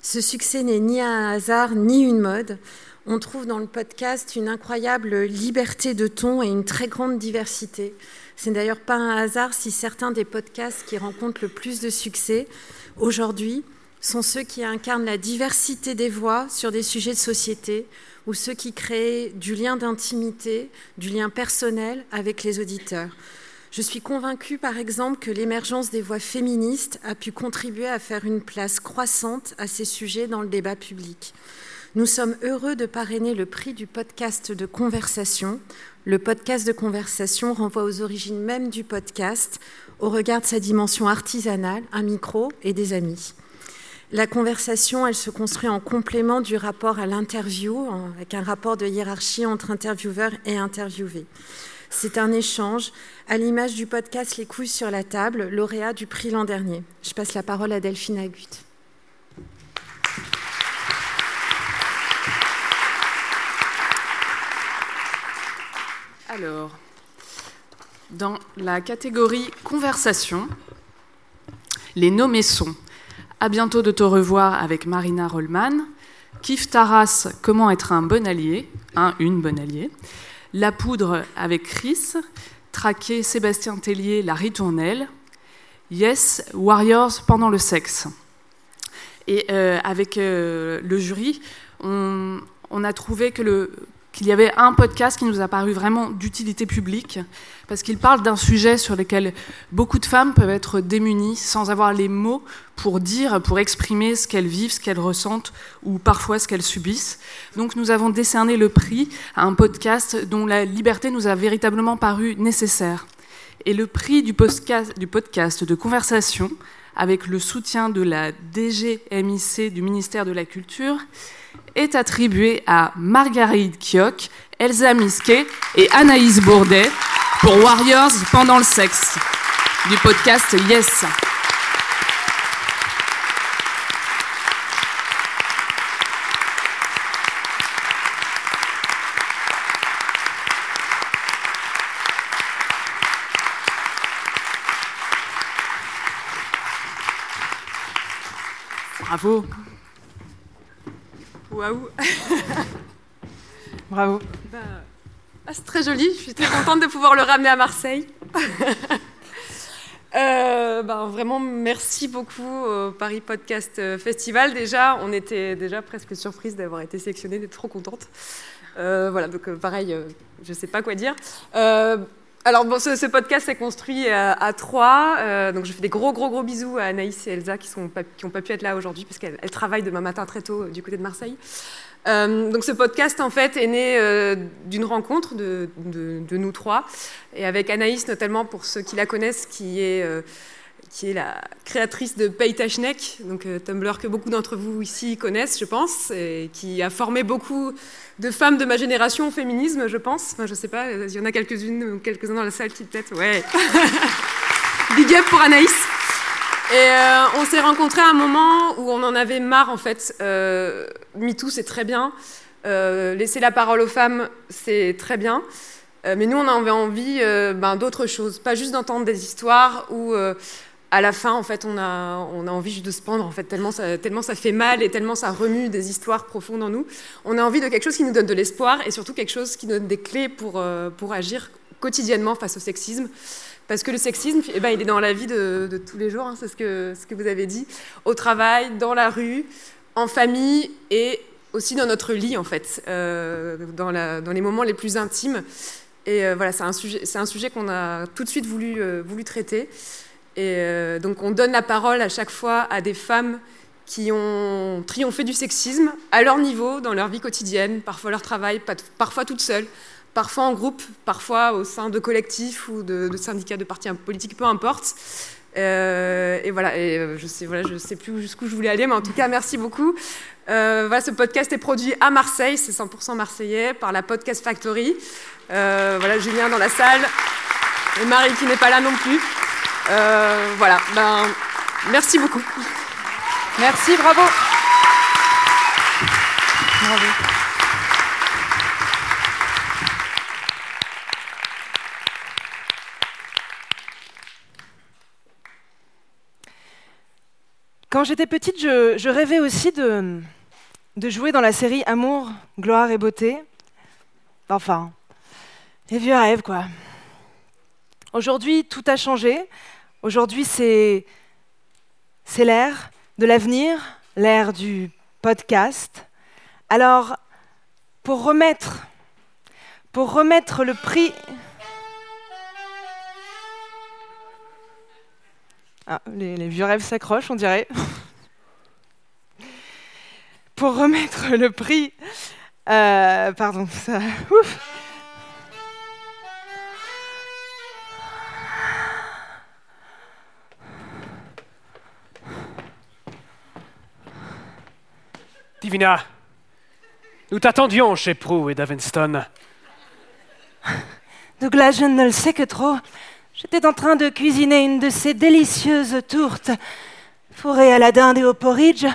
[SPEAKER 22] Ce succès n'est ni un hasard ni une mode. On trouve dans le podcast une incroyable liberté de ton et une très grande diversité. C'est d'ailleurs pas un hasard si certains des podcasts qui rencontrent le plus de succès aujourd'hui sont ceux qui incarnent la diversité des voix sur des sujets de société ou ceux qui créent du lien d'intimité, du lien personnel avec les auditeurs. Je suis convaincue, par exemple, que l'émergence des voix féministes a pu contribuer à faire une place croissante à ces sujets dans le débat public. Nous sommes heureux de parrainer le prix du podcast de conversation. Le podcast de conversation renvoie aux origines même du podcast, au regard de sa dimension artisanale, un micro et des amis. La conversation, elle se construit en complément du rapport à l'interview, avec un rapport de hiérarchie entre intervieweur et interviewé. C'est un échange, à l'image du podcast Les couilles sur la table, lauréat du prix l'an dernier. Je passe la parole à Delphine Agut.
[SPEAKER 23] Alors, dans la catégorie conversation, les nommés sont À bientôt de te revoir avec Marina Rollman, Kif Taras, Comment être un bon allié, un, une bonne alliée, La poudre avec Chris, Traqué Sébastien Tellier, La ritournelle, Yes, Warriors pendant le sexe. Et euh, avec euh, le jury, on a trouvé que le, qu'il y avait un podcast qui nous a paru vraiment d'utilité publique, parce qu'il parle d'un sujet sur lequel beaucoup de femmes peuvent être démunies sans avoir les mots pour dire, pour exprimer ce qu'elles vivent, ce qu'elles ressentent, ou parfois ce qu'elles subissent. Donc nous avons décerné le prix à un podcast dont la liberté nous a véritablement paru nécessaire. Et le prix du podcast, de conversation, avec le soutien de la DGMIC du ministère de la Culture, est attribué à Marguerite Kioch, Elsa Misquet et Anaïs Bourdet pour Warriors pendant le sexe du podcast Yes. Bravo.
[SPEAKER 24] Waouh
[SPEAKER 4] Bravo.
[SPEAKER 24] Bah, ah, c'est très joli, je suis très contente de pouvoir le ramener à Marseille. Euh, ben, vraiment, merci beaucoup au Paris Podcast Festival. Déjà, on était déjà presque surprise d'avoir été sélectionnée, d'être trop contente. Euh, voilà, donc euh, pareil, je ne sais pas quoi dire. Euh, alors, bon, ce, podcast s'est construit à, à trois. Euh, donc, je fais des gros, gros, gros bisous à Anaïs et Elsa qui n'ont pas, pas pu être là aujourd'hui parce qu'elles elles travaillent demain matin très tôt euh, du côté de Marseille. Euh, donc, ce podcast, en fait, est né euh, d'une rencontre de, nous trois et avec Anaïs, notamment pour ceux qui la connaissent, qui est. euh, qui est la créatrice de Paytachnek, donc euh, Tumblr que beaucoup d'entre vous ici connaissent, je pense, et qui a formé beaucoup de femmes de ma génération au féminisme, je pense. Enfin, je sais pas, il y en a quelques-unes ou quelques-uns dans la salle qui peut-être, ouais. Big up pour Anaïs. Et euh, on s'est rencontrés à un moment où on en avait marre, en fait. Euh, MeToo, c'est très bien. Euh, laisser la parole aux femmes, c'est très bien. Mais nous, on avait envie ben, d'autre chose. Pas juste d'entendre des histoires où, à la fin, en fait, on a, envie juste de se pendre, en fait, tellement ça, fait mal et tellement ça remue des histoires profondes en nous. On a envie de quelque chose qui nous donne de l'espoir et surtout quelque chose qui nous donne des clés pour, euh, pour agir quotidiennement face au sexisme. Parce que le sexisme, eh ben, il est dans la vie de, tous les jours, hein, c'est ce que, vous avez dit, au travail, dans la rue, en famille et aussi dans notre lit, en fait, euh, dans, les moments les plus intimes. Et euh, voilà, c'est un sujet, sujet qu'on a tout de suite voulu traiter. Et euh, donc, on donne la parole à chaque fois à des femmes qui ont triomphé du sexisme à leur niveau, dans leur vie quotidienne, parfois leur travail, parfois toutes seules, parfois en groupe, parfois au sein de collectifs ou de, syndicats, de partis politiques, peu importe. Euh, et voilà, euh, je sais, voilà, je sais plus jusqu'où je voulais aller, mais en tout cas, merci beaucoup. Voilà, ce podcast est produit à Marseille, c'est 100% marseillais, par la Podcast Factory. Voilà, Julien dans la salle, et Marie qui n'est pas là non plus. Euh, voilà, ben, merci beaucoup.
[SPEAKER 25] Merci, bravo. Bravo. Quand j'étais petite, je, je rêvais aussi de, de jouer dans la série Amour, gloire et beauté. Enfin, les vieux rêves, quoi. Aujourd'hui, tout a changé. Aujourd'hui, c'est l'ère de l'avenir, l'ère du podcast. Alors, pour remettre, pour remettre le prix. Ah, les, les vieux rêves s'accrochent, on dirait. pour remettre le prix. euh, pardon, ça. Ouf.
[SPEAKER 26] Divina, nous t'attendions chez Prue et Davenston.
[SPEAKER 4] Douglas, je ne le sais que trop. J'étais en train de cuisiner une de ces délicieuses tourtes fourrées à la dinde et au porridge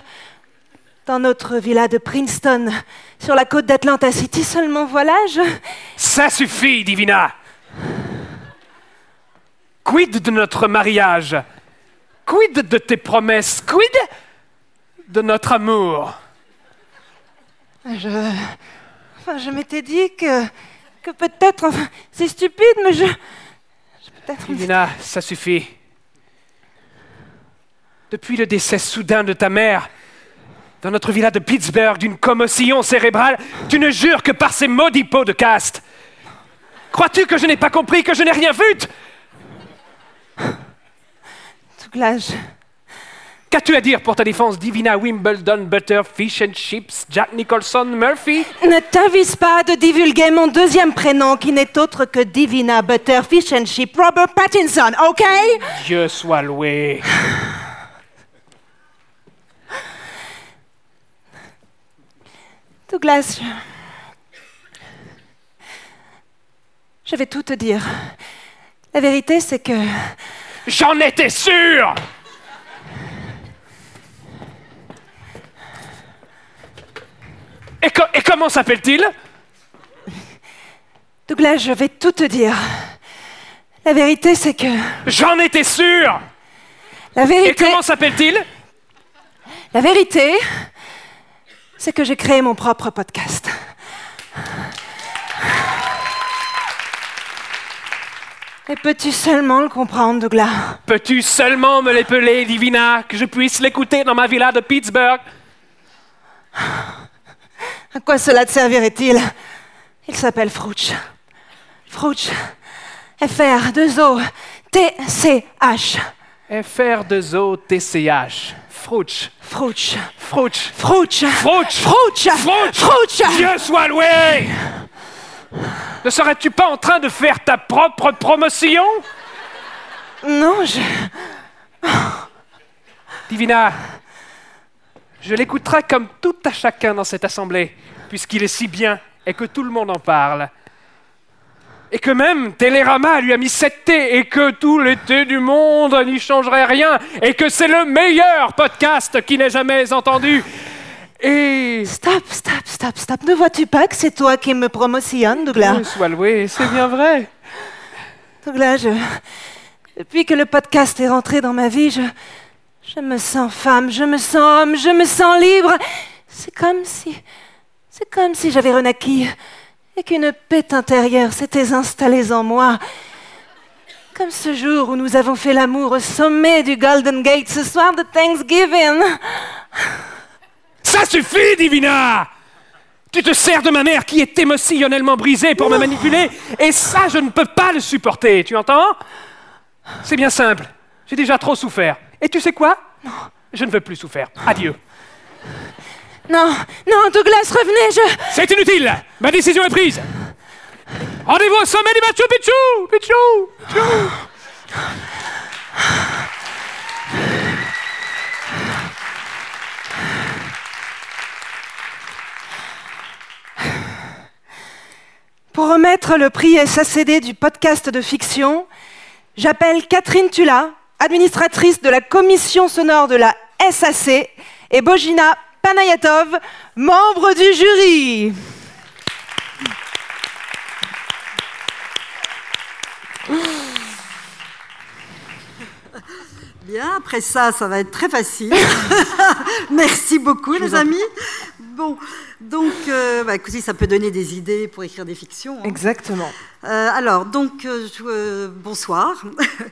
[SPEAKER 4] dans notre villa de Princeton, sur la côte d'Atlanta City. Seulement voilà, je...
[SPEAKER 26] Ça suffit, Divina Quid de notre mariage? Quid de tes promesses? Quid de notre amour?
[SPEAKER 4] Je... Enfin, je m'étais dit que... que peut-être... Enfin, c'est stupide, mais je... je peut-être...
[SPEAKER 26] Divina, ça suffit. Depuis le décès soudain de ta mère, dans notre villa de Pittsburgh, d'une commotion cérébrale, tu ne jures que par ces maudits pots de caste. Crois-tu que je n'ai pas compris, que je n'ai rien vu?
[SPEAKER 4] Douglas,
[SPEAKER 26] Qu'as-tu à dire pour ta défense, Divina Wimbledon, Butter, Fish and Chips, Jack Nicholson, Murphy?
[SPEAKER 4] Ne t'avise pas de divulguer mon deuxième prénom qui n'est autre que Divina Butterfish and Chip Robert Pattinson, ok?
[SPEAKER 26] Dieu soit loué.
[SPEAKER 4] Douglas, je... je vais tout te dire. La vérité, c'est que...
[SPEAKER 26] J'en étais sûr Et, co- et comment s'appelle-t-il?
[SPEAKER 4] Douglas, je vais tout te dire. La vérité, c'est que...
[SPEAKER 26] J'en étais sûr!
[SPEAKER 4] La vérité...
[SPEAKER 26] Et comment s'appelle-t-il?
[SPEAKER 4] La vérité, c'est que j'ai créé mon propre podcast. Et peux-tu seulement le comprendre, Douglas?
[SPEAKER 26] Peux-tu seulement me l'épeler, Divina, que je puisse l'écouter dans ma villa de Pittsburgh?
[SPEAKER 4] À quoi cela te servirait-il? Il s'appelle Frouch. Frouch. FR2O-TCH.
[SPEAKER 26] FR2O-TCH. Frouch.
[SPEAKER 4] Frouch.
[SPEAKER 26] Frouch.
[SPEAKER 4] Frouch.
[SPEAKER 26] Frouch.
[SPEAKER 4] Frouch.
[SPEAKER 26] Frouch. Dieu soit loué Ne serais-tu pas en train de faire ta propre promotion?
[SPEAKER 4] Non, je...
[SPEAKER 26] Divina, je l'écouterai comme tout à chacun dans cette assemblée, puisqu'il est si bien et que tout le monde en parle. Et que même Télérama lui a mis 7 T et que tout l'été du monde n'y changerait rien et que c'est le meilleur podcast qui n'ait jamais entendu. Et.
[SPEAKER 4] Stop, stop, stop, stop. Ne vois-tu pas que c'est toi qui me promotionne, Douglas?
[SPEAKER 26] Dieu soit loué, c'est bien vrai.
[SPEAKER 4] Douglas, je... depuis que le podcast est rentré dans ma vie, je... je me sens femme, je me sens homme, je me sens libre. C'est comme si... C'est comme si j'avais renaquis et qu'une paix intérieure s'était installée en moi. Comme ce jour où nous avons fait l'amour au sommet du Golden Gate ce soir de Thanksgiving.
[SPEAKER 26] Ça suffit, Divina Tu te sers de ma mère qui est émotionnellement brisée pour me manipuler, et ça, je ne peux pas le supporter, tu entends? C'est bien simple. J'ai déjà trop souffert. Et tu sais quoi? Non. Je ne veux plus souffrir. Adieu.
[SPEAKER 4] Non, non, Douglas, revenez, je...
[SPEAKER 26] C'est inutile Ma décision est prise Rendez-vous au sommet du Machu Picchu Picchu,
[SPEAKER 4] Pour remettre le prix SACD du podcast de fiction, j'appelle Catherine Tula, administratrice de la commission sonore de la SAC, et Bojina Panayatov, membre du jury.
[SPEAKER 27] Bien, après ça, ça va être très facile. Merci beaucoup, les amis. Bon, donc, euh, bah, écoutez, ça peut donner des idées pour écrire des fictions. hein.
[SPEAKER 4] Exactement.
[SPEAKER 27] Euh, alors, donc, euh, euh, bonsoir.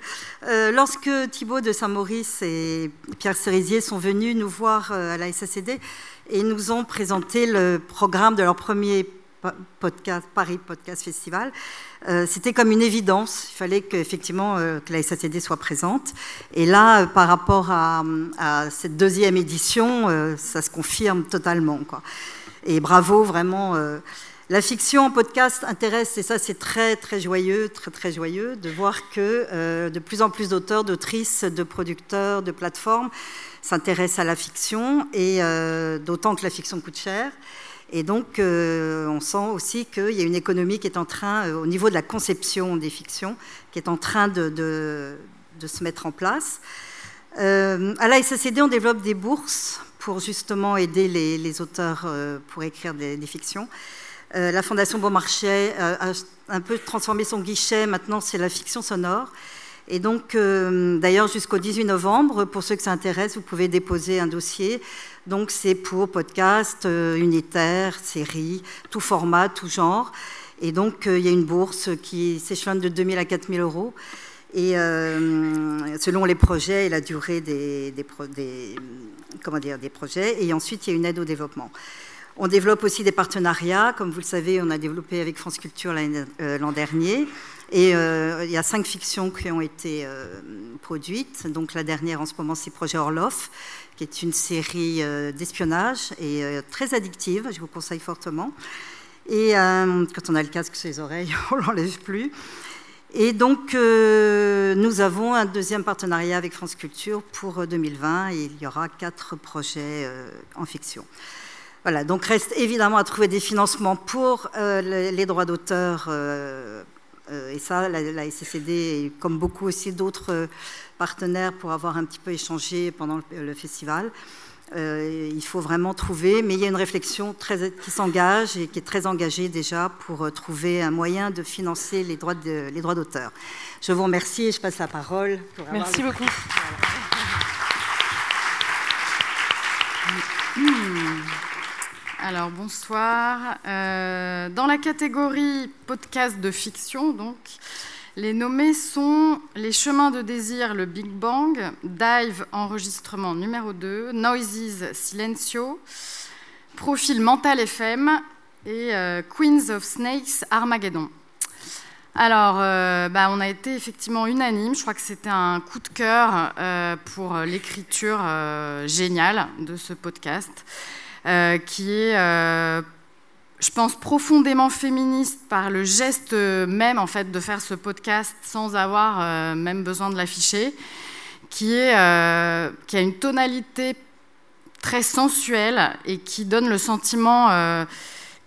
[SPEAKER 27] Lorsque Thibaut de Saint-Maurice et Pierre Cerisier sont venus nous voir à la SACD et nous ont présenté le programme de leur premier po- podcast, Paris Podcast Festival, c'était comme une évidence. Il fallait qu'effectivement que la SACD soit présente. Et là, par rapport à, cette deuxième édition, ça se confirme totalement. Et bravo, vraiment. La fiction en podcast intéresse, et ça c'est très très joyeux, très très joyeux de voir que euh, de plus en plus d'auteurs, d'autrices, de producteurs, de plateformes s'intéressent à la fiction, et euh, d'autant que la fiction coûte cher. Et donc euh, on sent aussi qu'il y a une économie qui est en train, au niveau de la conception des fictions, qui est en train de, se mettre en place. À la SACD, on développe des bourses pour justement aider les, auteurs pour écrire des fictions. Euh, la Fondation Beaumarchais euh, a un peu transformé son guichet. Maintenant, c'est la fiction sonore. Et donc, euh, d'ailleurs, jusqu'au 18 novembre, pour ceux que ça intéresse, vous pouvez déposer un dossier. Donc, c'est pour podcast, euh, unitaire, série, tout format, tout genre. Et donc, il y a une bourse qui s'échelonne de 2 000 à 4 000 euros. Et selon les projets et la durée des, des projets. Et ensuite, il y a une aide au développement. On développe aussi des partenariats. Comme vous le savez, on a développé avec France Culture euh, l'an dernier. Et euh, il y a cinq fictions qui ont été euh, produites. Donc la dernière en ce moment, c'est Projet Orloff, qui est une série d'espionnage et très addictive. Je vous conseille fortement. Et quand on a le casque sur les oreilles, on l'enlève plus. Et donc, nous avons un deuxième partenariat avec France Culture pour euh, 2020 et il y aura quatre projets en fiction. Voilà, donc reste évidemment à trouver des financements pour euh, les, les droits d'auteur. euh, euh, et ça, la, la SCCD, comme beaucoup aussi d'autres partenaires, pour avoir un petit peu échangé pendant le, le festival. Euh, il faut vraiment trouver, mais il y a une réflexion très, qui s'engage et qui est très engagée déjà pour trouver un moyen de financer les droits de- les droits d'auteur. Je vous remercie et je passe la parole. pour
[SPEAKER 4] Merci beaucoup.
[SPEAKER 28] Hmm. Alors bonsoir. Euh, dans la catégorie podcast de fiction, donc, les nommés sont Les chemins de désir, le Big Bang, Dive, enregistrement numéro 2, Noises, Silencio, Profil Mental FM et euh, Queens of Snakes, Armageddon. Alors, euh, bah, on a été effectivement unanime. Je crois que c'était un coup de cœur pour l'écriture géniale de ce podcast, euh, qui est, euh, je pense, profondément féministe par le geste même en fait de faire ce podcast sans avoir euh, même besoin de l'afficher, qui est, qui a une tonalité très sensuelle et qui donne le sentiment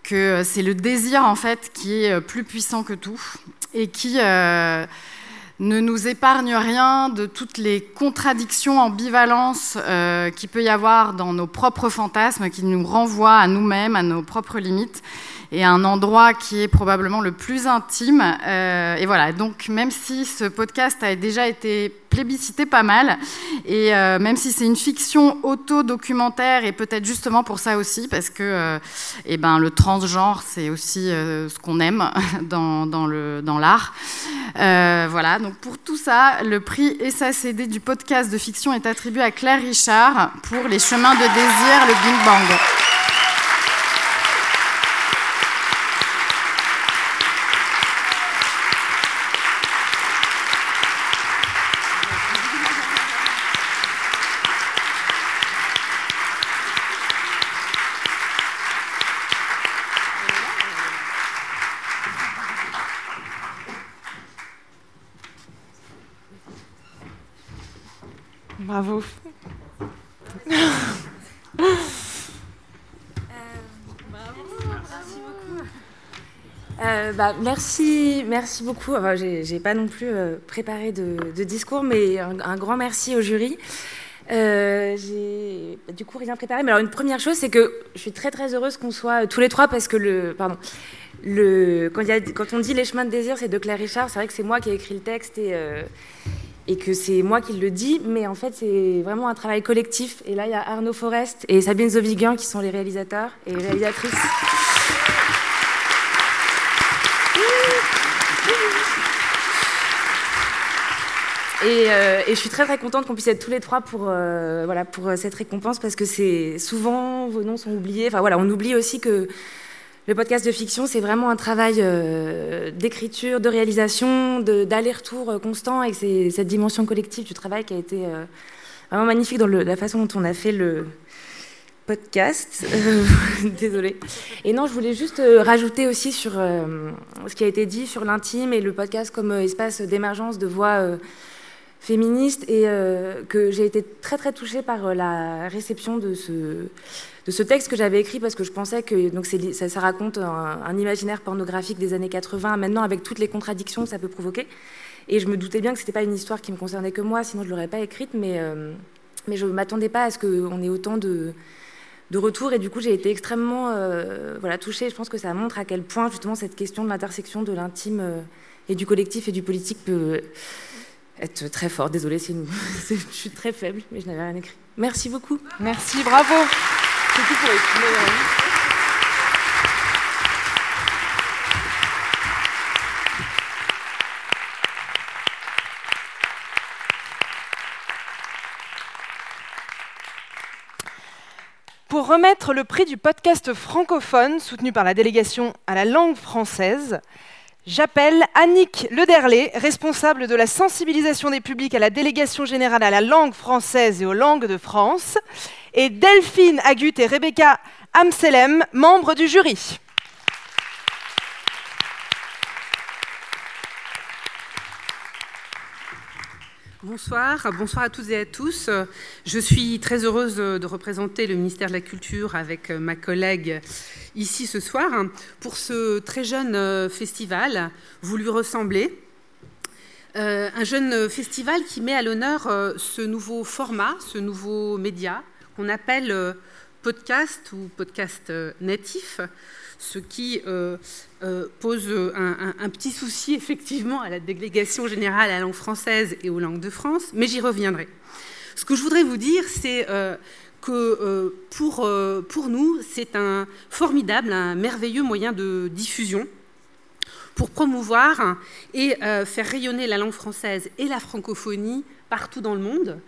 [SPEAKER 28] que c'est le désir en fait qui est plus puissant que tout et qui ne nous épargne rien de toutes les contradictions, ambivalences euh, qu'il peut y avoir dans nos propres fantasmes, qui nous renvoient à nous-mêmes, à nos propres limites, et un endroit qui est probablement le plus intime. Euh, et voilà, donc même si ce podcast a déjà été plébiscité pas mal, et euh, même si c'est une fiction auto-documentaire, et peut-être justement pour ça aussi, parce que euh, eh ben, le transgenre, c'est aussi ce qu'on aime dans, dans dans l'art. Euh, voilà, donc pour tout ça, le prix SACD du podcast de fiction est attribué à Claire Richard pour Les chemins de désir, le Big Bang.
[SPEAKER 4] Bravo.
[SPEAKER 29] Euh, bah, merci, merci beaucoup. Enfin, j'ai pas non plus préparé de, discours, mais un, grand merci au jury. j'ai du coup rien préparé. Mais alors une première chose, c'est que je suis très très heureuse qu'on soit tous les trois parce que le, pardon, quand, on dit les chemins de désir, c'est de Claire Richard. C'est vrai que c'est moi qui ai écrit le texte et et que c'est moi qui le dis, mais en fait c'est vraiment un travail collectif. Et là il y a Arnaud Forest et Sabine Zoviguin qui sont les réalisateurs et les Euh, et, je suis très très contente qu'on puisse être tous les trois pour, euh, voilà, pour cette récompense parce que c'est souvent vos noms sont oubliés. Enfin voilà, on oublie aussi que le podcast de fiction, c'est vraiment un travail euh, d'écriture, de réalisation, d'aller-retour euh, constant, et c'est cette dimension collective du travail qui a été euh, vraiment magnifique dans la façon dont on a fait le podcast. Désolée. Et non, je voulais juste rajouter aussi sur ce qui a été dit sur l'intime et le podcast comme espace d'émergence de voix féministes, et que j'ai été très très touchée par la réception de ce de ce texte que j'avais écrit parce que je pensais que donc ça, raconte un, imaginaire pornographique des années 80, maintenant avec toutes les contradictions que ça peut provoquer. Et je me doutais bien que ce n'était pas une histoire qui me concernait que moi, sinon je ne l'aurais pas écrite, mais, euh, mais je m'attendais pas à ce qu'on ait autant de, de retours. Et du coup, j'ai été extrêmement euh, voilà, touchée. Je pense que ça montre à quel point justement cette question de l'intersection de l'intime euh, et du collectif et du politique peut être très fort. Désolée, une... je suis très faible, mais je n'avais rien écrit. Merci beaucoup.
[SPEAKER 4] Merci, bravo. Pour remettre le prix du podcast francophone soutenu par la délégation à la langue française, J'appelle Annick Lederlé, responsable de la sensibilisation des publics à la délégation générale à la langue française et aux langues de France, et Delphine Agut et Rebecca Amselem, membres du jury.
[SPEAKER 30] Bonsoir, bonsoir à toutes et à tous. Je suis très heureuse de représenter le ministère de la Culture avec ma collègue ici ce soir pour ce très jeune euh, festival voulu ressembler. Euh, un jeune festival qui met à l'honneur euh, ce nouveau format, ce nouveau média qu'on appelle podcast ou podcast natif, ce qui euh, euh, pose un, petit souci effectivement à la délégation générale à la langue française et aux langues de France, mais j'y reviendrai. Ce que je voudrais vous dire, c'est euh, que pour, pour nous, c'est un formidable, un merveilleux moyen de diffusion pour promouvoir et faire rayonner la langue française et la francophonie partout dans le monde.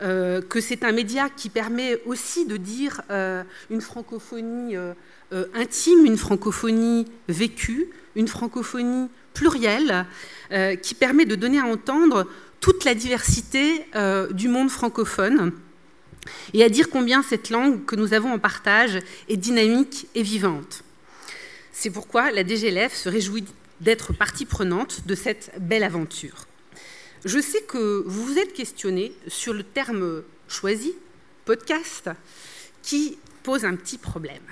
[SPEAKER 30] Que c'est un média qui permet aussi de dire une francophonie euh, intime, une francophonie vécue, une francophonie plurielle, euh, qui permet de donner à entendre toute la diversité euh, du monde francophone et à dire combien cette langue que nous avons en partage est dynamique et vivante. C'est pourquoi la DGLF se réjouit d'être partie prenante de cette belle aventure. Je sais que vous vous êtes questionné sur le terme choisi, podcast, qui pose un petit problème.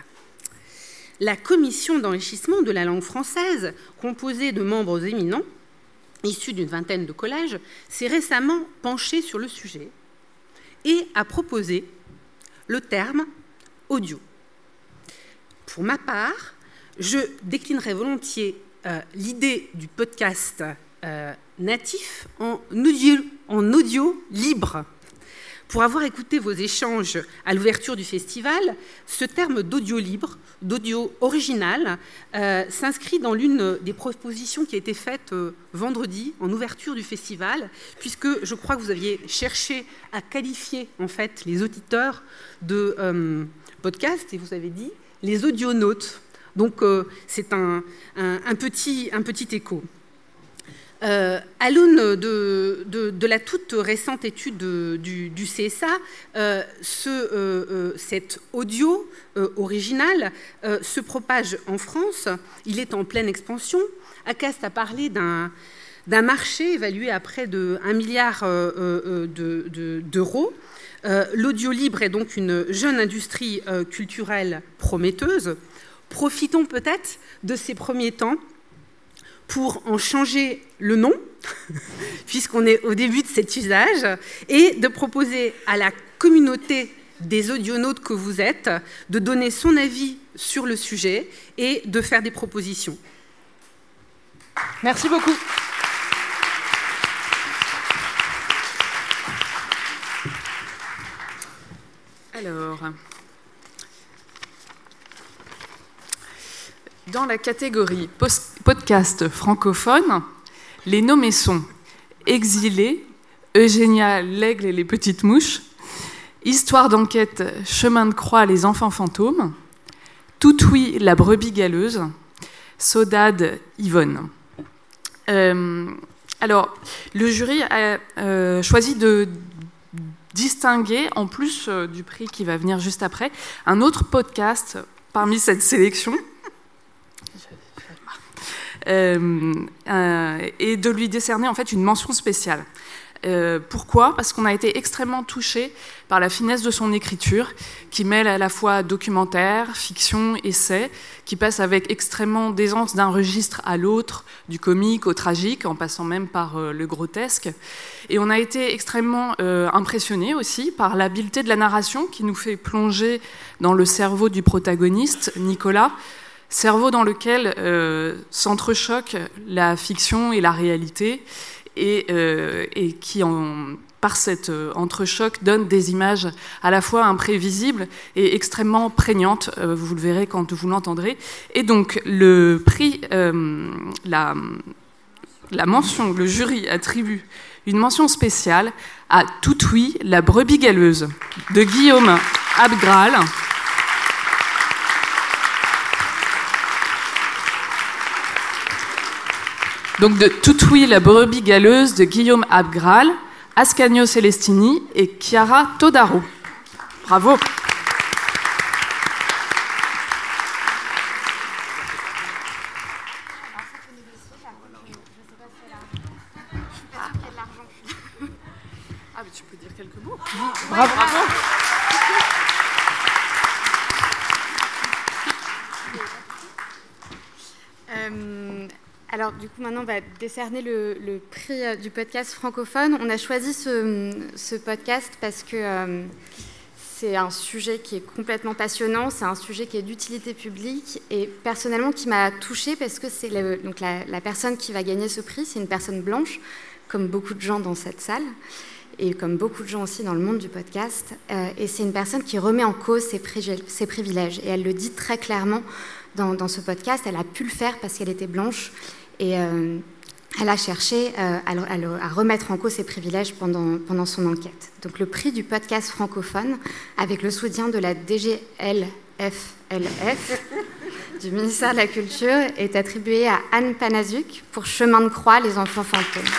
[SPEAKER 30] La commission d'enrichissement de la langue française, composée de membres éminents, issus d'une vingtaine de collèges, s'est récemment penchée sur le sujet et a proposé le terme audio. Pour ma part, je déclinerai volontiers euh, l'idée du podcast euh, natif en audio libre pour avoir écouté vos échanges à l'ouverture du festival, ce terme d'audio libre, d'audio original, euh, s'inscrit dans l'une des propositions qui a été faite euh, vendredi en ouverture du festival, puisque je crois que vous aviez cherché à qualifier en fait les auditeurs de euh, podcast et vous avez dit les audionautes. Donc c'est un petit écho. Euh, à l'aune de, la toute récente étude du, CSA, euh, euh, cet audio original se propage en France. Il est en pleine expansion. ACAST a parlé d'un marché évalué à près de 1 milliard d'euros. L'audio libre est donc une jeune industrie culturelle prometteuse. Profitons peut-être de ces premiers temps pour en changer le nom, puisqu'on est au début de cet usage, et de proposer à la communauté des audionautes que vous êtes de donner son avis sur le sujet et de faire des propositions.
[SPEAKER 4] Merci beaucoup.
[SPEAKER 23] Alors, dans la catégorie podcast francophone, les nommés sont Exilés, Eugénia L'Aigle et les Petites Mouches, Histoire d'enquête, Chemin de croix, les enfants fantômes, Toutoui, la brebis galeuse, Sodade, Yvonne. Euh, alors, le jury a euh, choisi de distinguer, en plus euh, du prix qui va venir juste après, un autre podcast parmi cette sélection. Et de lui décerner en fait une mention spéciale. Euh, pourquoi? Parce qu'on a été extrêmement touché par la finesse de son écriture, qui mêle à la fois documentaire, fiction, essai, qui passe avec extrêmement d'aisance d'un registre à l'autre, du comique au tragique, en passant même par euh, le grotesque. Et on a été extrêmement euh, impressionné aussi par l'habileté de la narration, qui nous fait plonger dans le cerveau du protagoniste, Nicolas, cerveau dans lequel s'entrechoquent la fiction et la réalité euh, et, qui, par cet euh, entrechoc, donne des images à la fois imprévisibles et extrêmement prégnantes. Euh, vous le verrez quand vous l'entendrez. Et donc, le prix, la, la mention, le jury attribue une mention spéciale à Toutoui, la brebis galeuse, de Guillaume Abgral. Donc de Toutoui, la brebis galeuse de Guillaume Abgral, Ascanio Celestini et Chiara Todaro. Bravo. Ah, mots.
[SPEAKER 4] Bravo.
[SPEAKER 14] Euh, alors du coup maintenant on va décerner le, prix euh, du podcast francophone. On a choisi ce, podcast parce que euh, c'est un sujet qui est complètement passionnant, c'est un sujet qui est d'utilité publique et personnellement qui m'a touchée parce que c'est donc la, personne qui va gagner ce prix, c'est une personne blanche, comme beaucoup de gens dans cette salle et comme beaucoup de gens aussi dans le monde du podcast. Euh, et c'est une personne qui remet en cause ses, privilèges et elle le dit très clairement dans, ce podcast. Elle a pu le faire parce qu'elle était blanche et euh, elle a cherché euh, à, remettre en cause ses privilèges pendant, pendant son enquête. Donc le prix du podcast francophone, avec le soutien de la DGLFLF, du ministère de la Culture, est attribué à Anne Panazuk pour Chemin de croix, les enfants fantômes.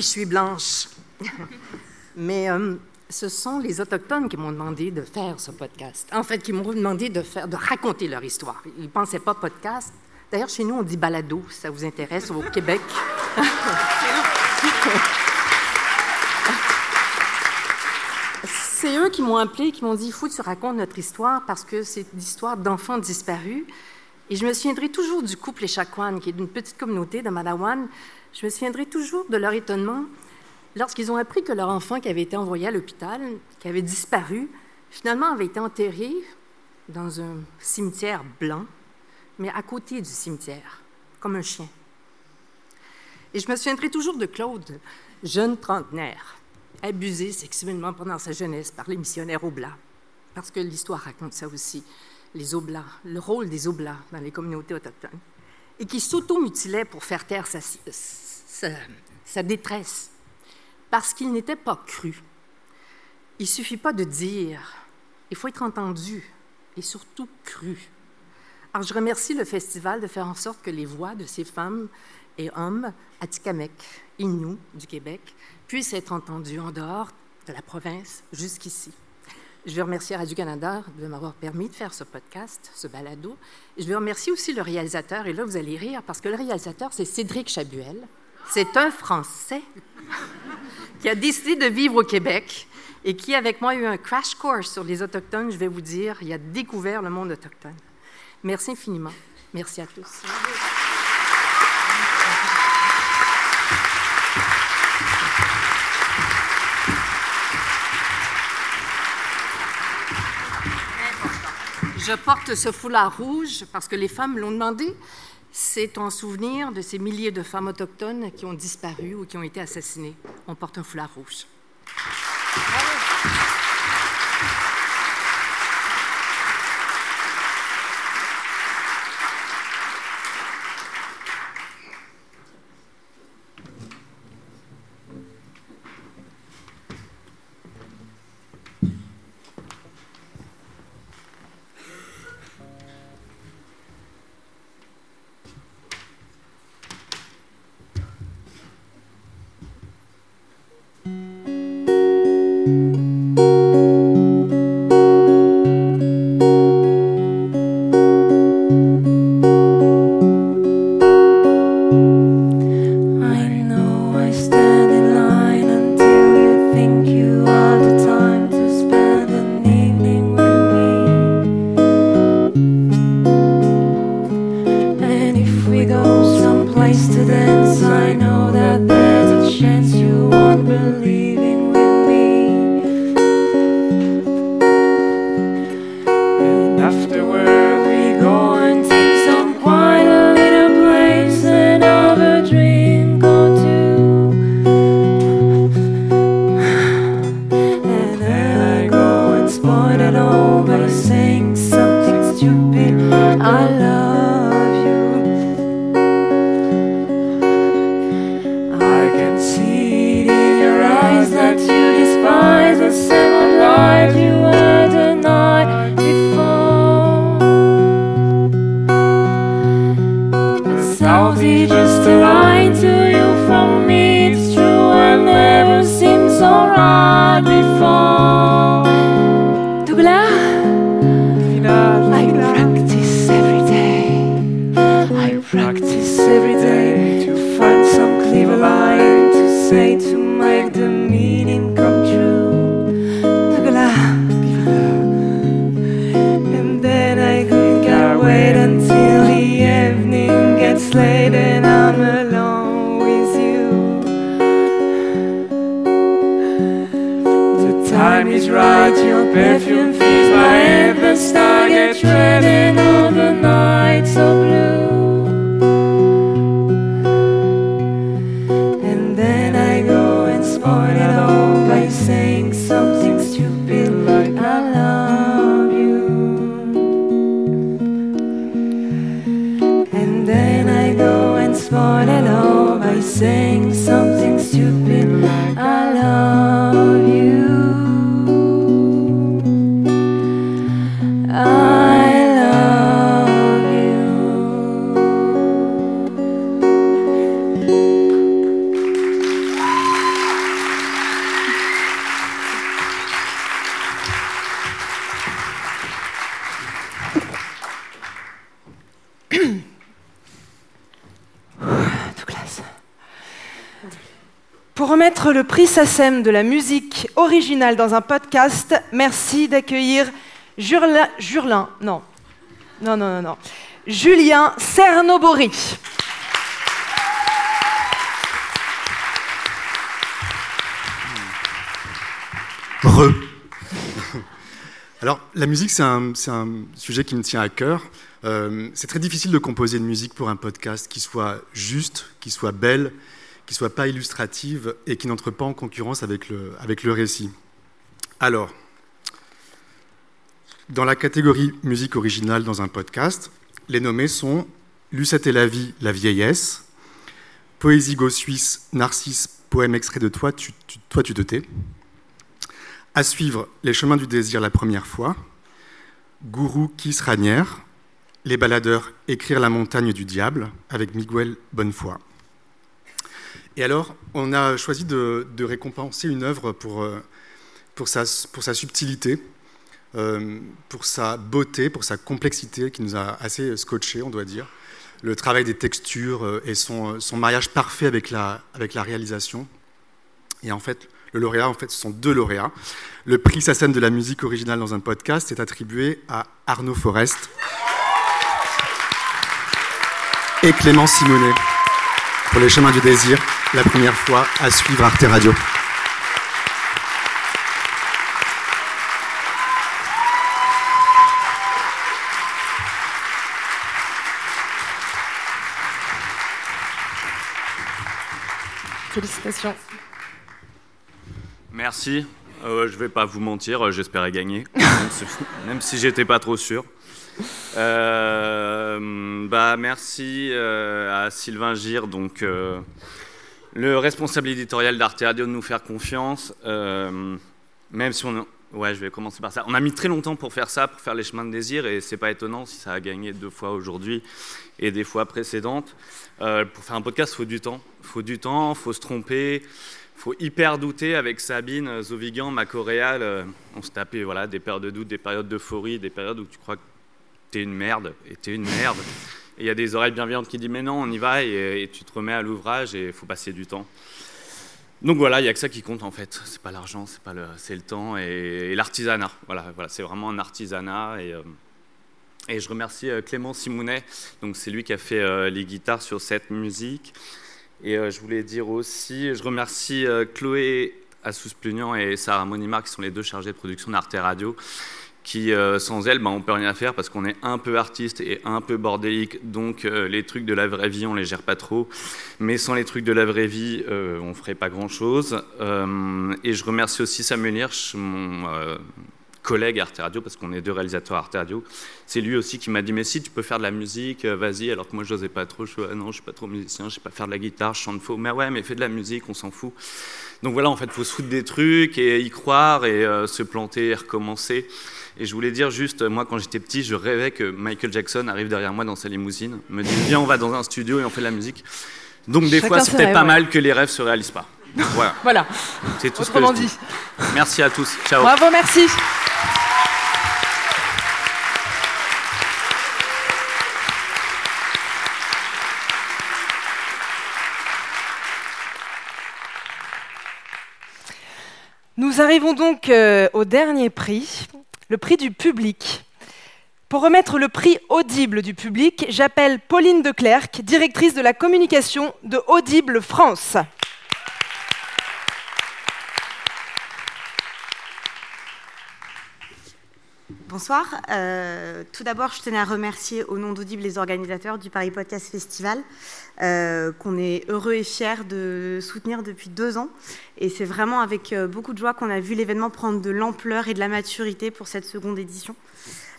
[SPEAKER 31] Je suis blanche. Mais euh, ce sont les Autochtones qui m'ont demandé de faire ce podcast. En fait, qui m'ont demandé de, faire, de raconter leur histoire. Ils ne pensaient pas podcast. D'ailleurs, chez nous, on dit balado, ça vous intéresse, au Québec. c'est eux qui m'ont appelé, qui m'ont dit il tu racontes notre histoire parce que c'est l'histoire d'enfants disparus. Et je me souviendrai toujours du couple Échaquan, qui est d'une petite communauté de Madawan, je me souviendrai toujours de leur étonnement lorsqu'ils ont appris que leur enfant qui avait été envoyé à l'hôpital, qui avait disparu, finalement avait été enterré dans un cimetière blanc, mais à côté du cimetière, comme un chien. Et je me souviendrai toujours de Claude, jeune trentenaire, abusé sexuellement pendant sa jeunesse par les missionnaires Oblats, parce que l'histoire raconte ça aussi, les Oblats, le rôle des Oblats dans les communautés autochtones et qui s'auto-mutilait pour faire taire sa, détresse, parce qu'il n'était pas cru. Il ne suffit pas de dire, il faut être entendu et surtout cru. Alors, je remercie le festival de faire en sorte que les voix de ces femmes et hommes Atikamek, Innu du Québec, puissent être entendues en dehors de la province jusqu'ici. Je veux remercier Radio-Canada de m'avoir permis de faire ce podcast, ce balado. Je veux remercier aussi le réalisateur. Et là, vous allez rire parce que le réalisateur, c'est Cédric Chabuel. C'est un Français qui a décidé de vivre au Québec et qui, avec moi, a eu un crash course sur les Autochtones. Je vais vous dire, il a découvert le monde autochtone. Merci infiniment. Merci à tous. Je porte ce foulard rouge parce que les femmes l'ont demandé. C'est en souvenir de ces milliers de femmes autochtones qui ont disparu ou qui ont été assassinées. On porte un foulard rouge.
[SPEAKER 4] remettre le prix SACEM de la musique originale dans un podcast, merci d'accueillir Jurlin, Jurlin, non, non, non, non, Julien Cernobori.
[SPEAKER 6] Re. Alors, la musique, c'est un, c'est un sujet qui me tient à cœur. Euh, c'est très difficile de composer une musique pour un podcast qui soit juste, qui soit belle, qui soit pas illustrative et qui n'entre pas en concurrence avec le, récit. Alors, dans la catégorie musique originale dans un podcast, les nommés sont Lucette et la vie, la vieillesse, Poésie go-suisse, Narcisse, poème extrait de Toi, toi, tu te tais. À suivre, Les chemins du désir la première fois, Gourou Kiss Ranière,
[SPEAKER 32] Les baladeurs, Écrire la montagne du diable, avec Miguel Bonnefoy. Et alors, on a choisi de, récompenser une œuvre pour, euh, sa, subtilité, euh, pour sa beauté, pour sa complexité, qui nous a assez scotché, on doit dire. Le travail des textures euh, et son, mariage parfait avec la, réalisation. Et en fait, le lauréat, en fait, ce sont deux lauréats. Le prix SACEM de la musique originale dans un podcast est attribué à Arnaud Forest et Clément Simonet pour Les Chemins du Désir, la première fois à suivre Arte Radio.
[SPEAKER 4] Félicitations.
[SPEAKER 33] Merci. Euh, je vais pas vous mentir, euh, j'espérais gagner, même si, même si j'étais pas trop sûr. Euh, bah, merci euh, à Sylvain Gire, donc euh, le responsable éditorial d'Arte Radio, de nous faire confiance. Même si on, ouais, je vais commencer par ça. On a mis très longtemps pour faire ça, pour faire les chemins de désir, et c'est pas étonnant si ça a gagné deux fois aujourd'hui et des fois précédentes. Pour faire un podcast, il faut du temps. Il faut du temps, il faut se tromper faut hyper douter avec Sabine Zovigan, ma coréale. euh, on se tapait voilà, des périodes de doute, des périodes d'euphorie, des périodes où tu crois que t'es une merde et t'es une merde. Et il y a des oreilles bienveillantes qui disent mais non, on y va et, tu te remets à l'ouvrage et il faut passer du temps. Donc voilà, il n'y a que ça qui compte en fait. C'est pas l'argent, c'est pas le, c'est le temps et, l'artisanat. Voilà, voilà, c'est vraiment un artisanat et. euh, et je remercie euh, Clément Simounet, donc c'est lui qui a fait euh, les guitares sur cette musique. Et je voulais dire aussi, je remercie Chloé Assous-Plugnan et Sarah Monimar, qui sont les deux chargées de production d'Arte Radio, qui, euh, sans elles, ben, on peut rien faire parce qu'on est un peu artiste et un peu bordélique, donc euh, les trucs de la vraie vie, on les gère pas trop. Mais sans les trucs de la vraie vie, euh, on ferait pas grand-chose. Euh, et je remercie aussi Samuel Hirsch, mon collègue Arte Radio, parce qu'on est deux réalisateurs Arte Radio. C'est lui aussi qui m'a dit, mais si tu peux faire de la musique, vas-y, alors que moi je n'osais pas trop, je suis, ah non, suis pas trop musicien, je sais pas faire de la guitare, je chante faux, mais ouais, mais fais de la musique, on s'en fout. Donc voilà, en fait, il faut se foutre des trucs et y croire et se planter et recommencer. Et je voulais dire juste, moi quand j'étais petit, je rêvais que Michael Jackson arrive derrière moi dans sa limousine, me dise, viens, on va dans un studio et on fait de la musique. Donc des
[SPEAKER 4] Chacun
[SPEAKER 33] fois, c'est peut-être pas
[SPEAKER 4] ouais.
[SPEAKER 33] mal que les rêves se réalisent pas. Voilà.
[SPEAKER 4] Voilà.
[SPEAKER 33] C'est tout ce que je dis.
[SPEAKER 4] dit.
[SPEAKER 33] Merci à tous. Ciao.
[SPEAKER 4] Bravo, merci. Nous arrivons donc euh, au dernier prix, le prix du public. Pour remettre le prix Audible du public, j'appelle Pauline Declercq, directrice de la communication de Audible France.
[SPEAKER 34] Bonsoir. Euh, tout d'abord, je tenais à remercier au nom d'Audible les organisateurs du Paris Podcast Festival, euh, qu'on est heureux et fiers de soutenir depuis deux ans. Et c'est vraiment avec euh, beaucoup de joie qu'on a vu l'événement prendre de l'ampleur et de la maturité pour cette seconde édition.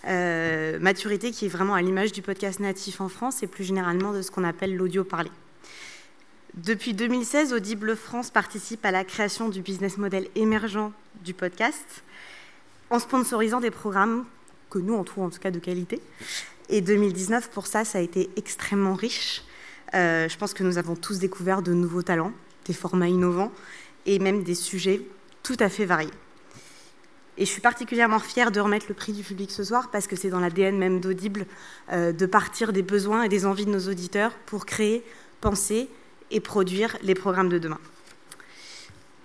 [SPEAKER 34] Euh, maturité qui est vraiment à l'image du podcast natif en France et plus généralement de ce qu'on appelle l'audio parlé. Depuis 2016, Audible France participe à la création du business model émergent du podcast en sponsorisant des programmes que nous, on trouve en tout cas de qualité. Et 2019, pour ça, ça a été extrêmement riche. Euh, je pense que nous avons tous découvert de nouveaux talents, des formats innovants et même des sujets tout à fait variés. Et je suis particulièrement fière de remettre le prix du public ce soir parce que c'est dans l'ADN même d'Audible euh, de partir des besoins et des envies de nos auditeurs pour créer, penser et produire les programmes de demain.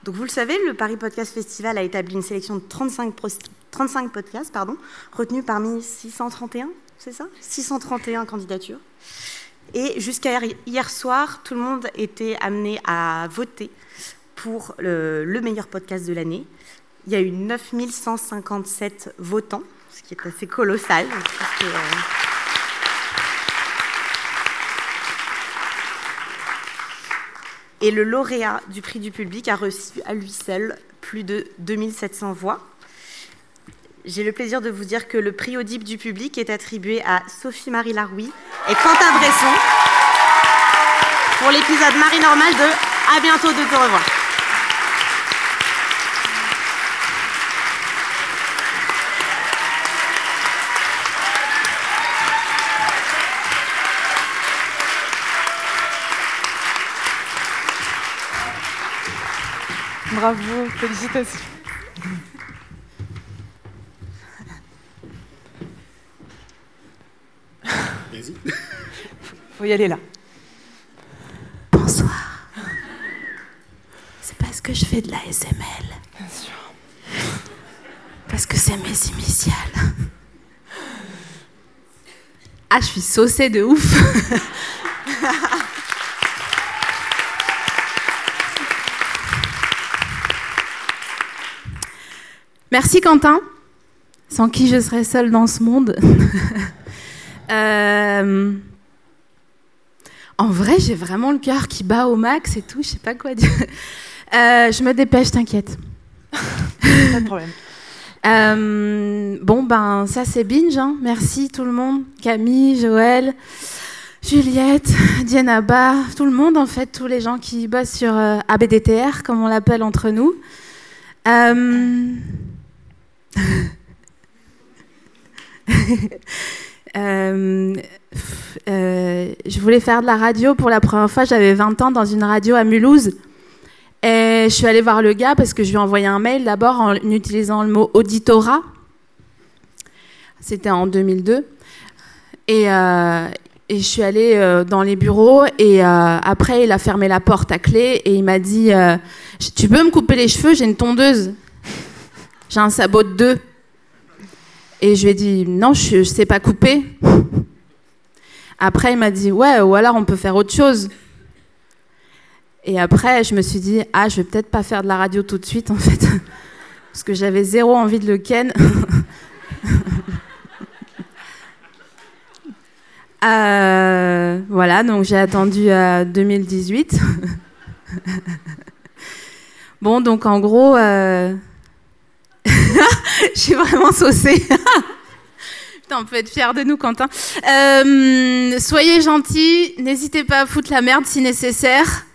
[SPEAKER 34] Donc vous le savez, le Paris Podcast Festival a établi une sélection de 35, pros- 35 podcasts retenus parmi 631, c'est ça? 631 candidatures. Et jusqu'à hier- soir, tout le monde était amené à voter pour le, le meilleur podcast de l'année. Il y a eu 9157 votants, ce qui est assez colossal. euh, Et le lauréat du prix du public a reçu à lui seul plus de 2700 voix. J'ai le plaisir de vous dire que le prix Audible du public est attribué à Sophie-Marie Laroui et Quentin Bresson pour l'épisode Marie Normale de À bientôt de te revoir.
[SPEAKER 4] Bravo, félicitations.
[SPEAKER 19] Vas-y.
[SPEAKER 4] Faut y aller là.
[SPEAKER 35] Bonsoir. C'est parce que je fais de la SML.
[SPEAKER 4] Bien sûr.
[SPEAKER 35] Parce que c'est mes initiales. Ah, je suis saucée de ouf. Merci Quentin, sans qui je serais seule dans ce monde. Euh, En vrai, j'ai vraiment le cœur qui bat au max et tout, je sais pas quoi dire. Euh, je me dépêche, t'inquiète.
[SPEAKER 4] Pas de problème.
[SPEAKER 35] Euh, bon, ben, ça c'est binge. hein. Merci tout le monde. Camille, Joël, Juliette, Diana Bar, tout le monde en fait, tous les gens qui bossent sur euh, ABDTR, comme on l'appelle entre nous. Euh, euh, euh, je voulais faire de la radio pour la première fois, j'avais 20 ans dans une radio à Mulhouse. Et je suis allée voir le gars parce que je lui ai envoyé un mail d'abord en utilisant le mot auditorat. C'était en 2002. Et, euh, et je suis allée dans les bureaux et après il a fermé la porte à clé et il m'a dit Tu peux me couper les cheveux J'ai une tondeuse. J'ai un sabot de deux. Et je lui ai dit Non, je ne sais pas couper. Après il m'a dit Ouais, ou alors on peut faire autre chose. Et après, je me suis dit, ah, je vais peut-être pas faire de la radio tout de suite, en fait. Parce que j'avais zéro envie de le ken. Euh, voilà, donc j'ai attendu à 2018. bon, donc en gros, euh... je suis vraiment saucée. Putain, on peut être fiers de nous, Quentin. Euh, soyez gentils, n'hésitez pas à foutre la merde si nécessaire.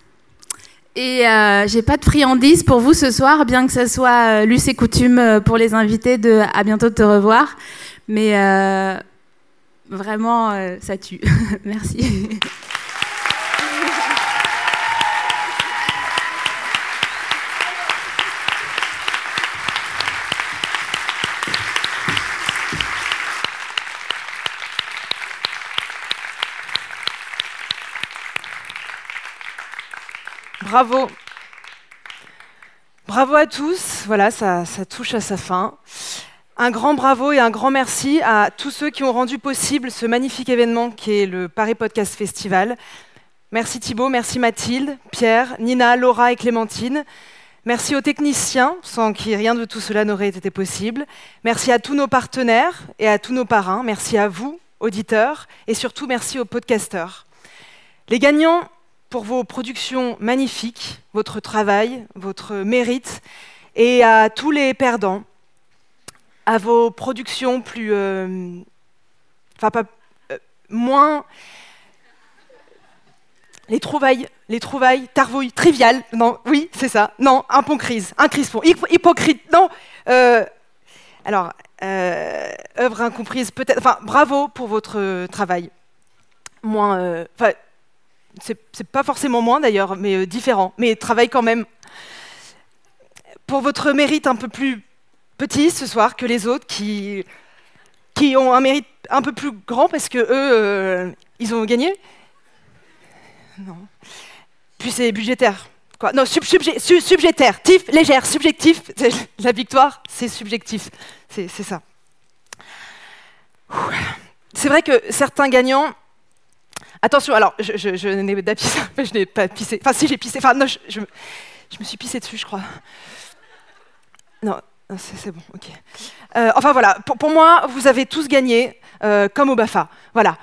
[SPEAKER 35] Et euh, j'ai pas de friandises pour vous ce soir, bien que ça soit euh, et coutume euh, pour les invités de à bientôt de te revoir. Mais euh, vraiment, ça tue. Merci.
[SPEAKER 4] Bravo. Bravo à tous. Voilà, ça, ça touche à sa fin. Un grand bravo et un grand merci à tous ceux qui ont rendu possible ce magnifique événement qui est le Paris Podcast Festival. Merci Thibaut, merci Mathilde, Pierre, Nina, Laura et Clémentine. Merci aux techniciens, sans qui rien de tout cela n'aurait été possible. Merci à tous nos partenaires et à tous nos parrains. Merci à vous, auditeurs, et surtout merci aux podcasteurs. Les gagnants pour vos productions magnifiques, votre travail, votre mérite, et à tous les perdants, à vos productions plus... euh, Enfin, pas... euh, moins... Les trouvailles, les trouvailles, tarvouilles, triviales, non, oui, c'est ça, non, un pont crise, un crispon, hypo- hypocrite, non, euh, alors, œuvre incomprise, peut-être, enfin, bravo pour votre travail. Moins, enfin, c'est pas forcément moins d'ailleurs, mais euh, différent, mais travail quand même. Pour votre mérite un peu plus petit ce soir que les autres qui, qui ont un mérite un peu plus grand parce que eux, euh, ils ont gagné. Non. Puis c'est budgétaire. Quoi non, sub, légère, subjectif. La victoire, c'est subjectif. C'est ça. C'est vrai que certains gagnants. Attention, alors, je, n'ai pas pissé. Enfin, si j'ai pissé. Enfin, non, je, me- suis pissé dessus, je crois. Non, c'est bon, ok. Euh, enfin voilà, pour, moi, vous avez tous gagné, euh, comme au BAFA. Voilà.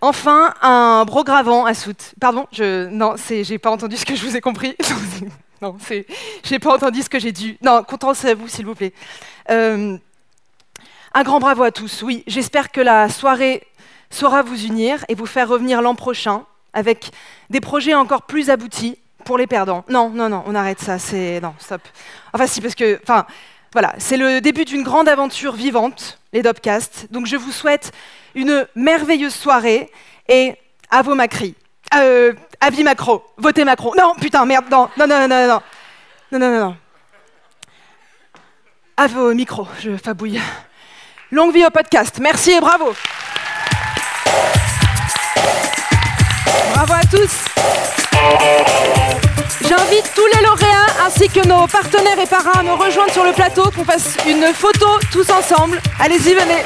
[SPEAKER 4] Enfin, un bro gravant à soute. Pardon, je non, j'ai pas entendu ce que je vous ai compris. non, c'est j'ai pas entendu ce que j'ai dû. Non, contentez à vous, s'il vous plaît. Euh, un grand bravo à tous. Oui, j'espère que la soirée saura vous unir et vous faire revenir l'an prochain avec des projets encore plus aboutis pour les perdants. Non, non, non, on arrête ça. C'est non, stop. Enfin, si, parce que, enfin, voilà, c'est le début d'une grande aventure vivante, les Dopcasts. Donc, je vous souhaite une merveilleuse soirée et à vos macris. Euh, Avis Macron. Votez Macron. Non, putain, merde, non, non, non, non, non. Non, non, non, non. À vos micros, je fabouille. Longue vie au podcast. Merci et bravo. Bravo à tous. J'invite tous les lauréats ainsi que nos partenaires et parrains à me rejoindre sur le plateau qu'on fasse une photo tous ensemble. Allez-y, venez.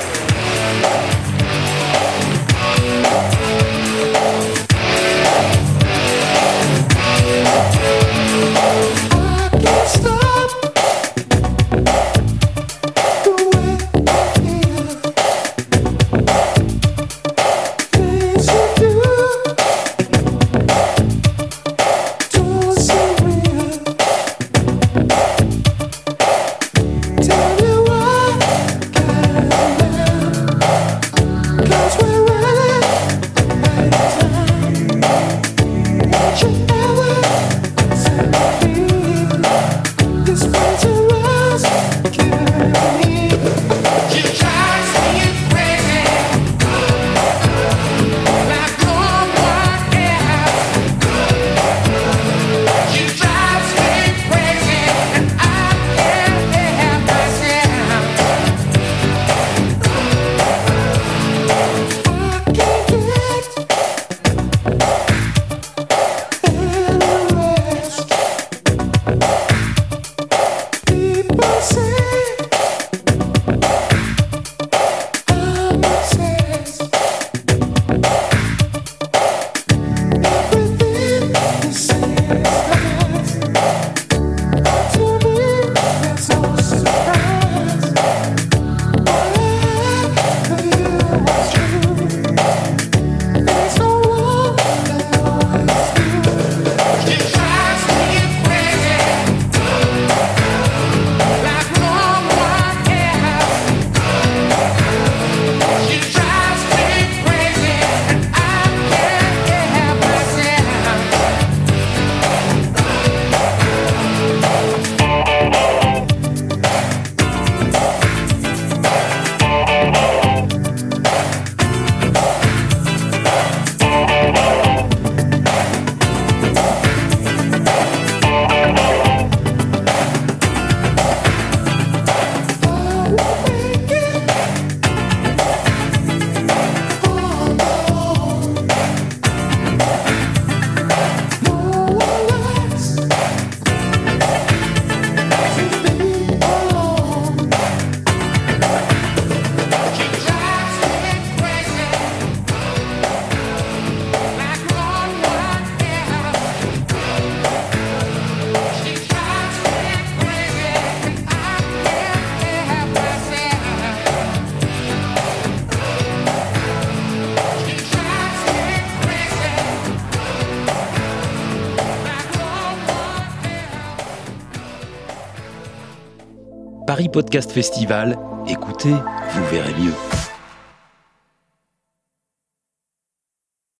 [SPEAKER 36] Podcast Festival, écoutez, vous verrez mieux.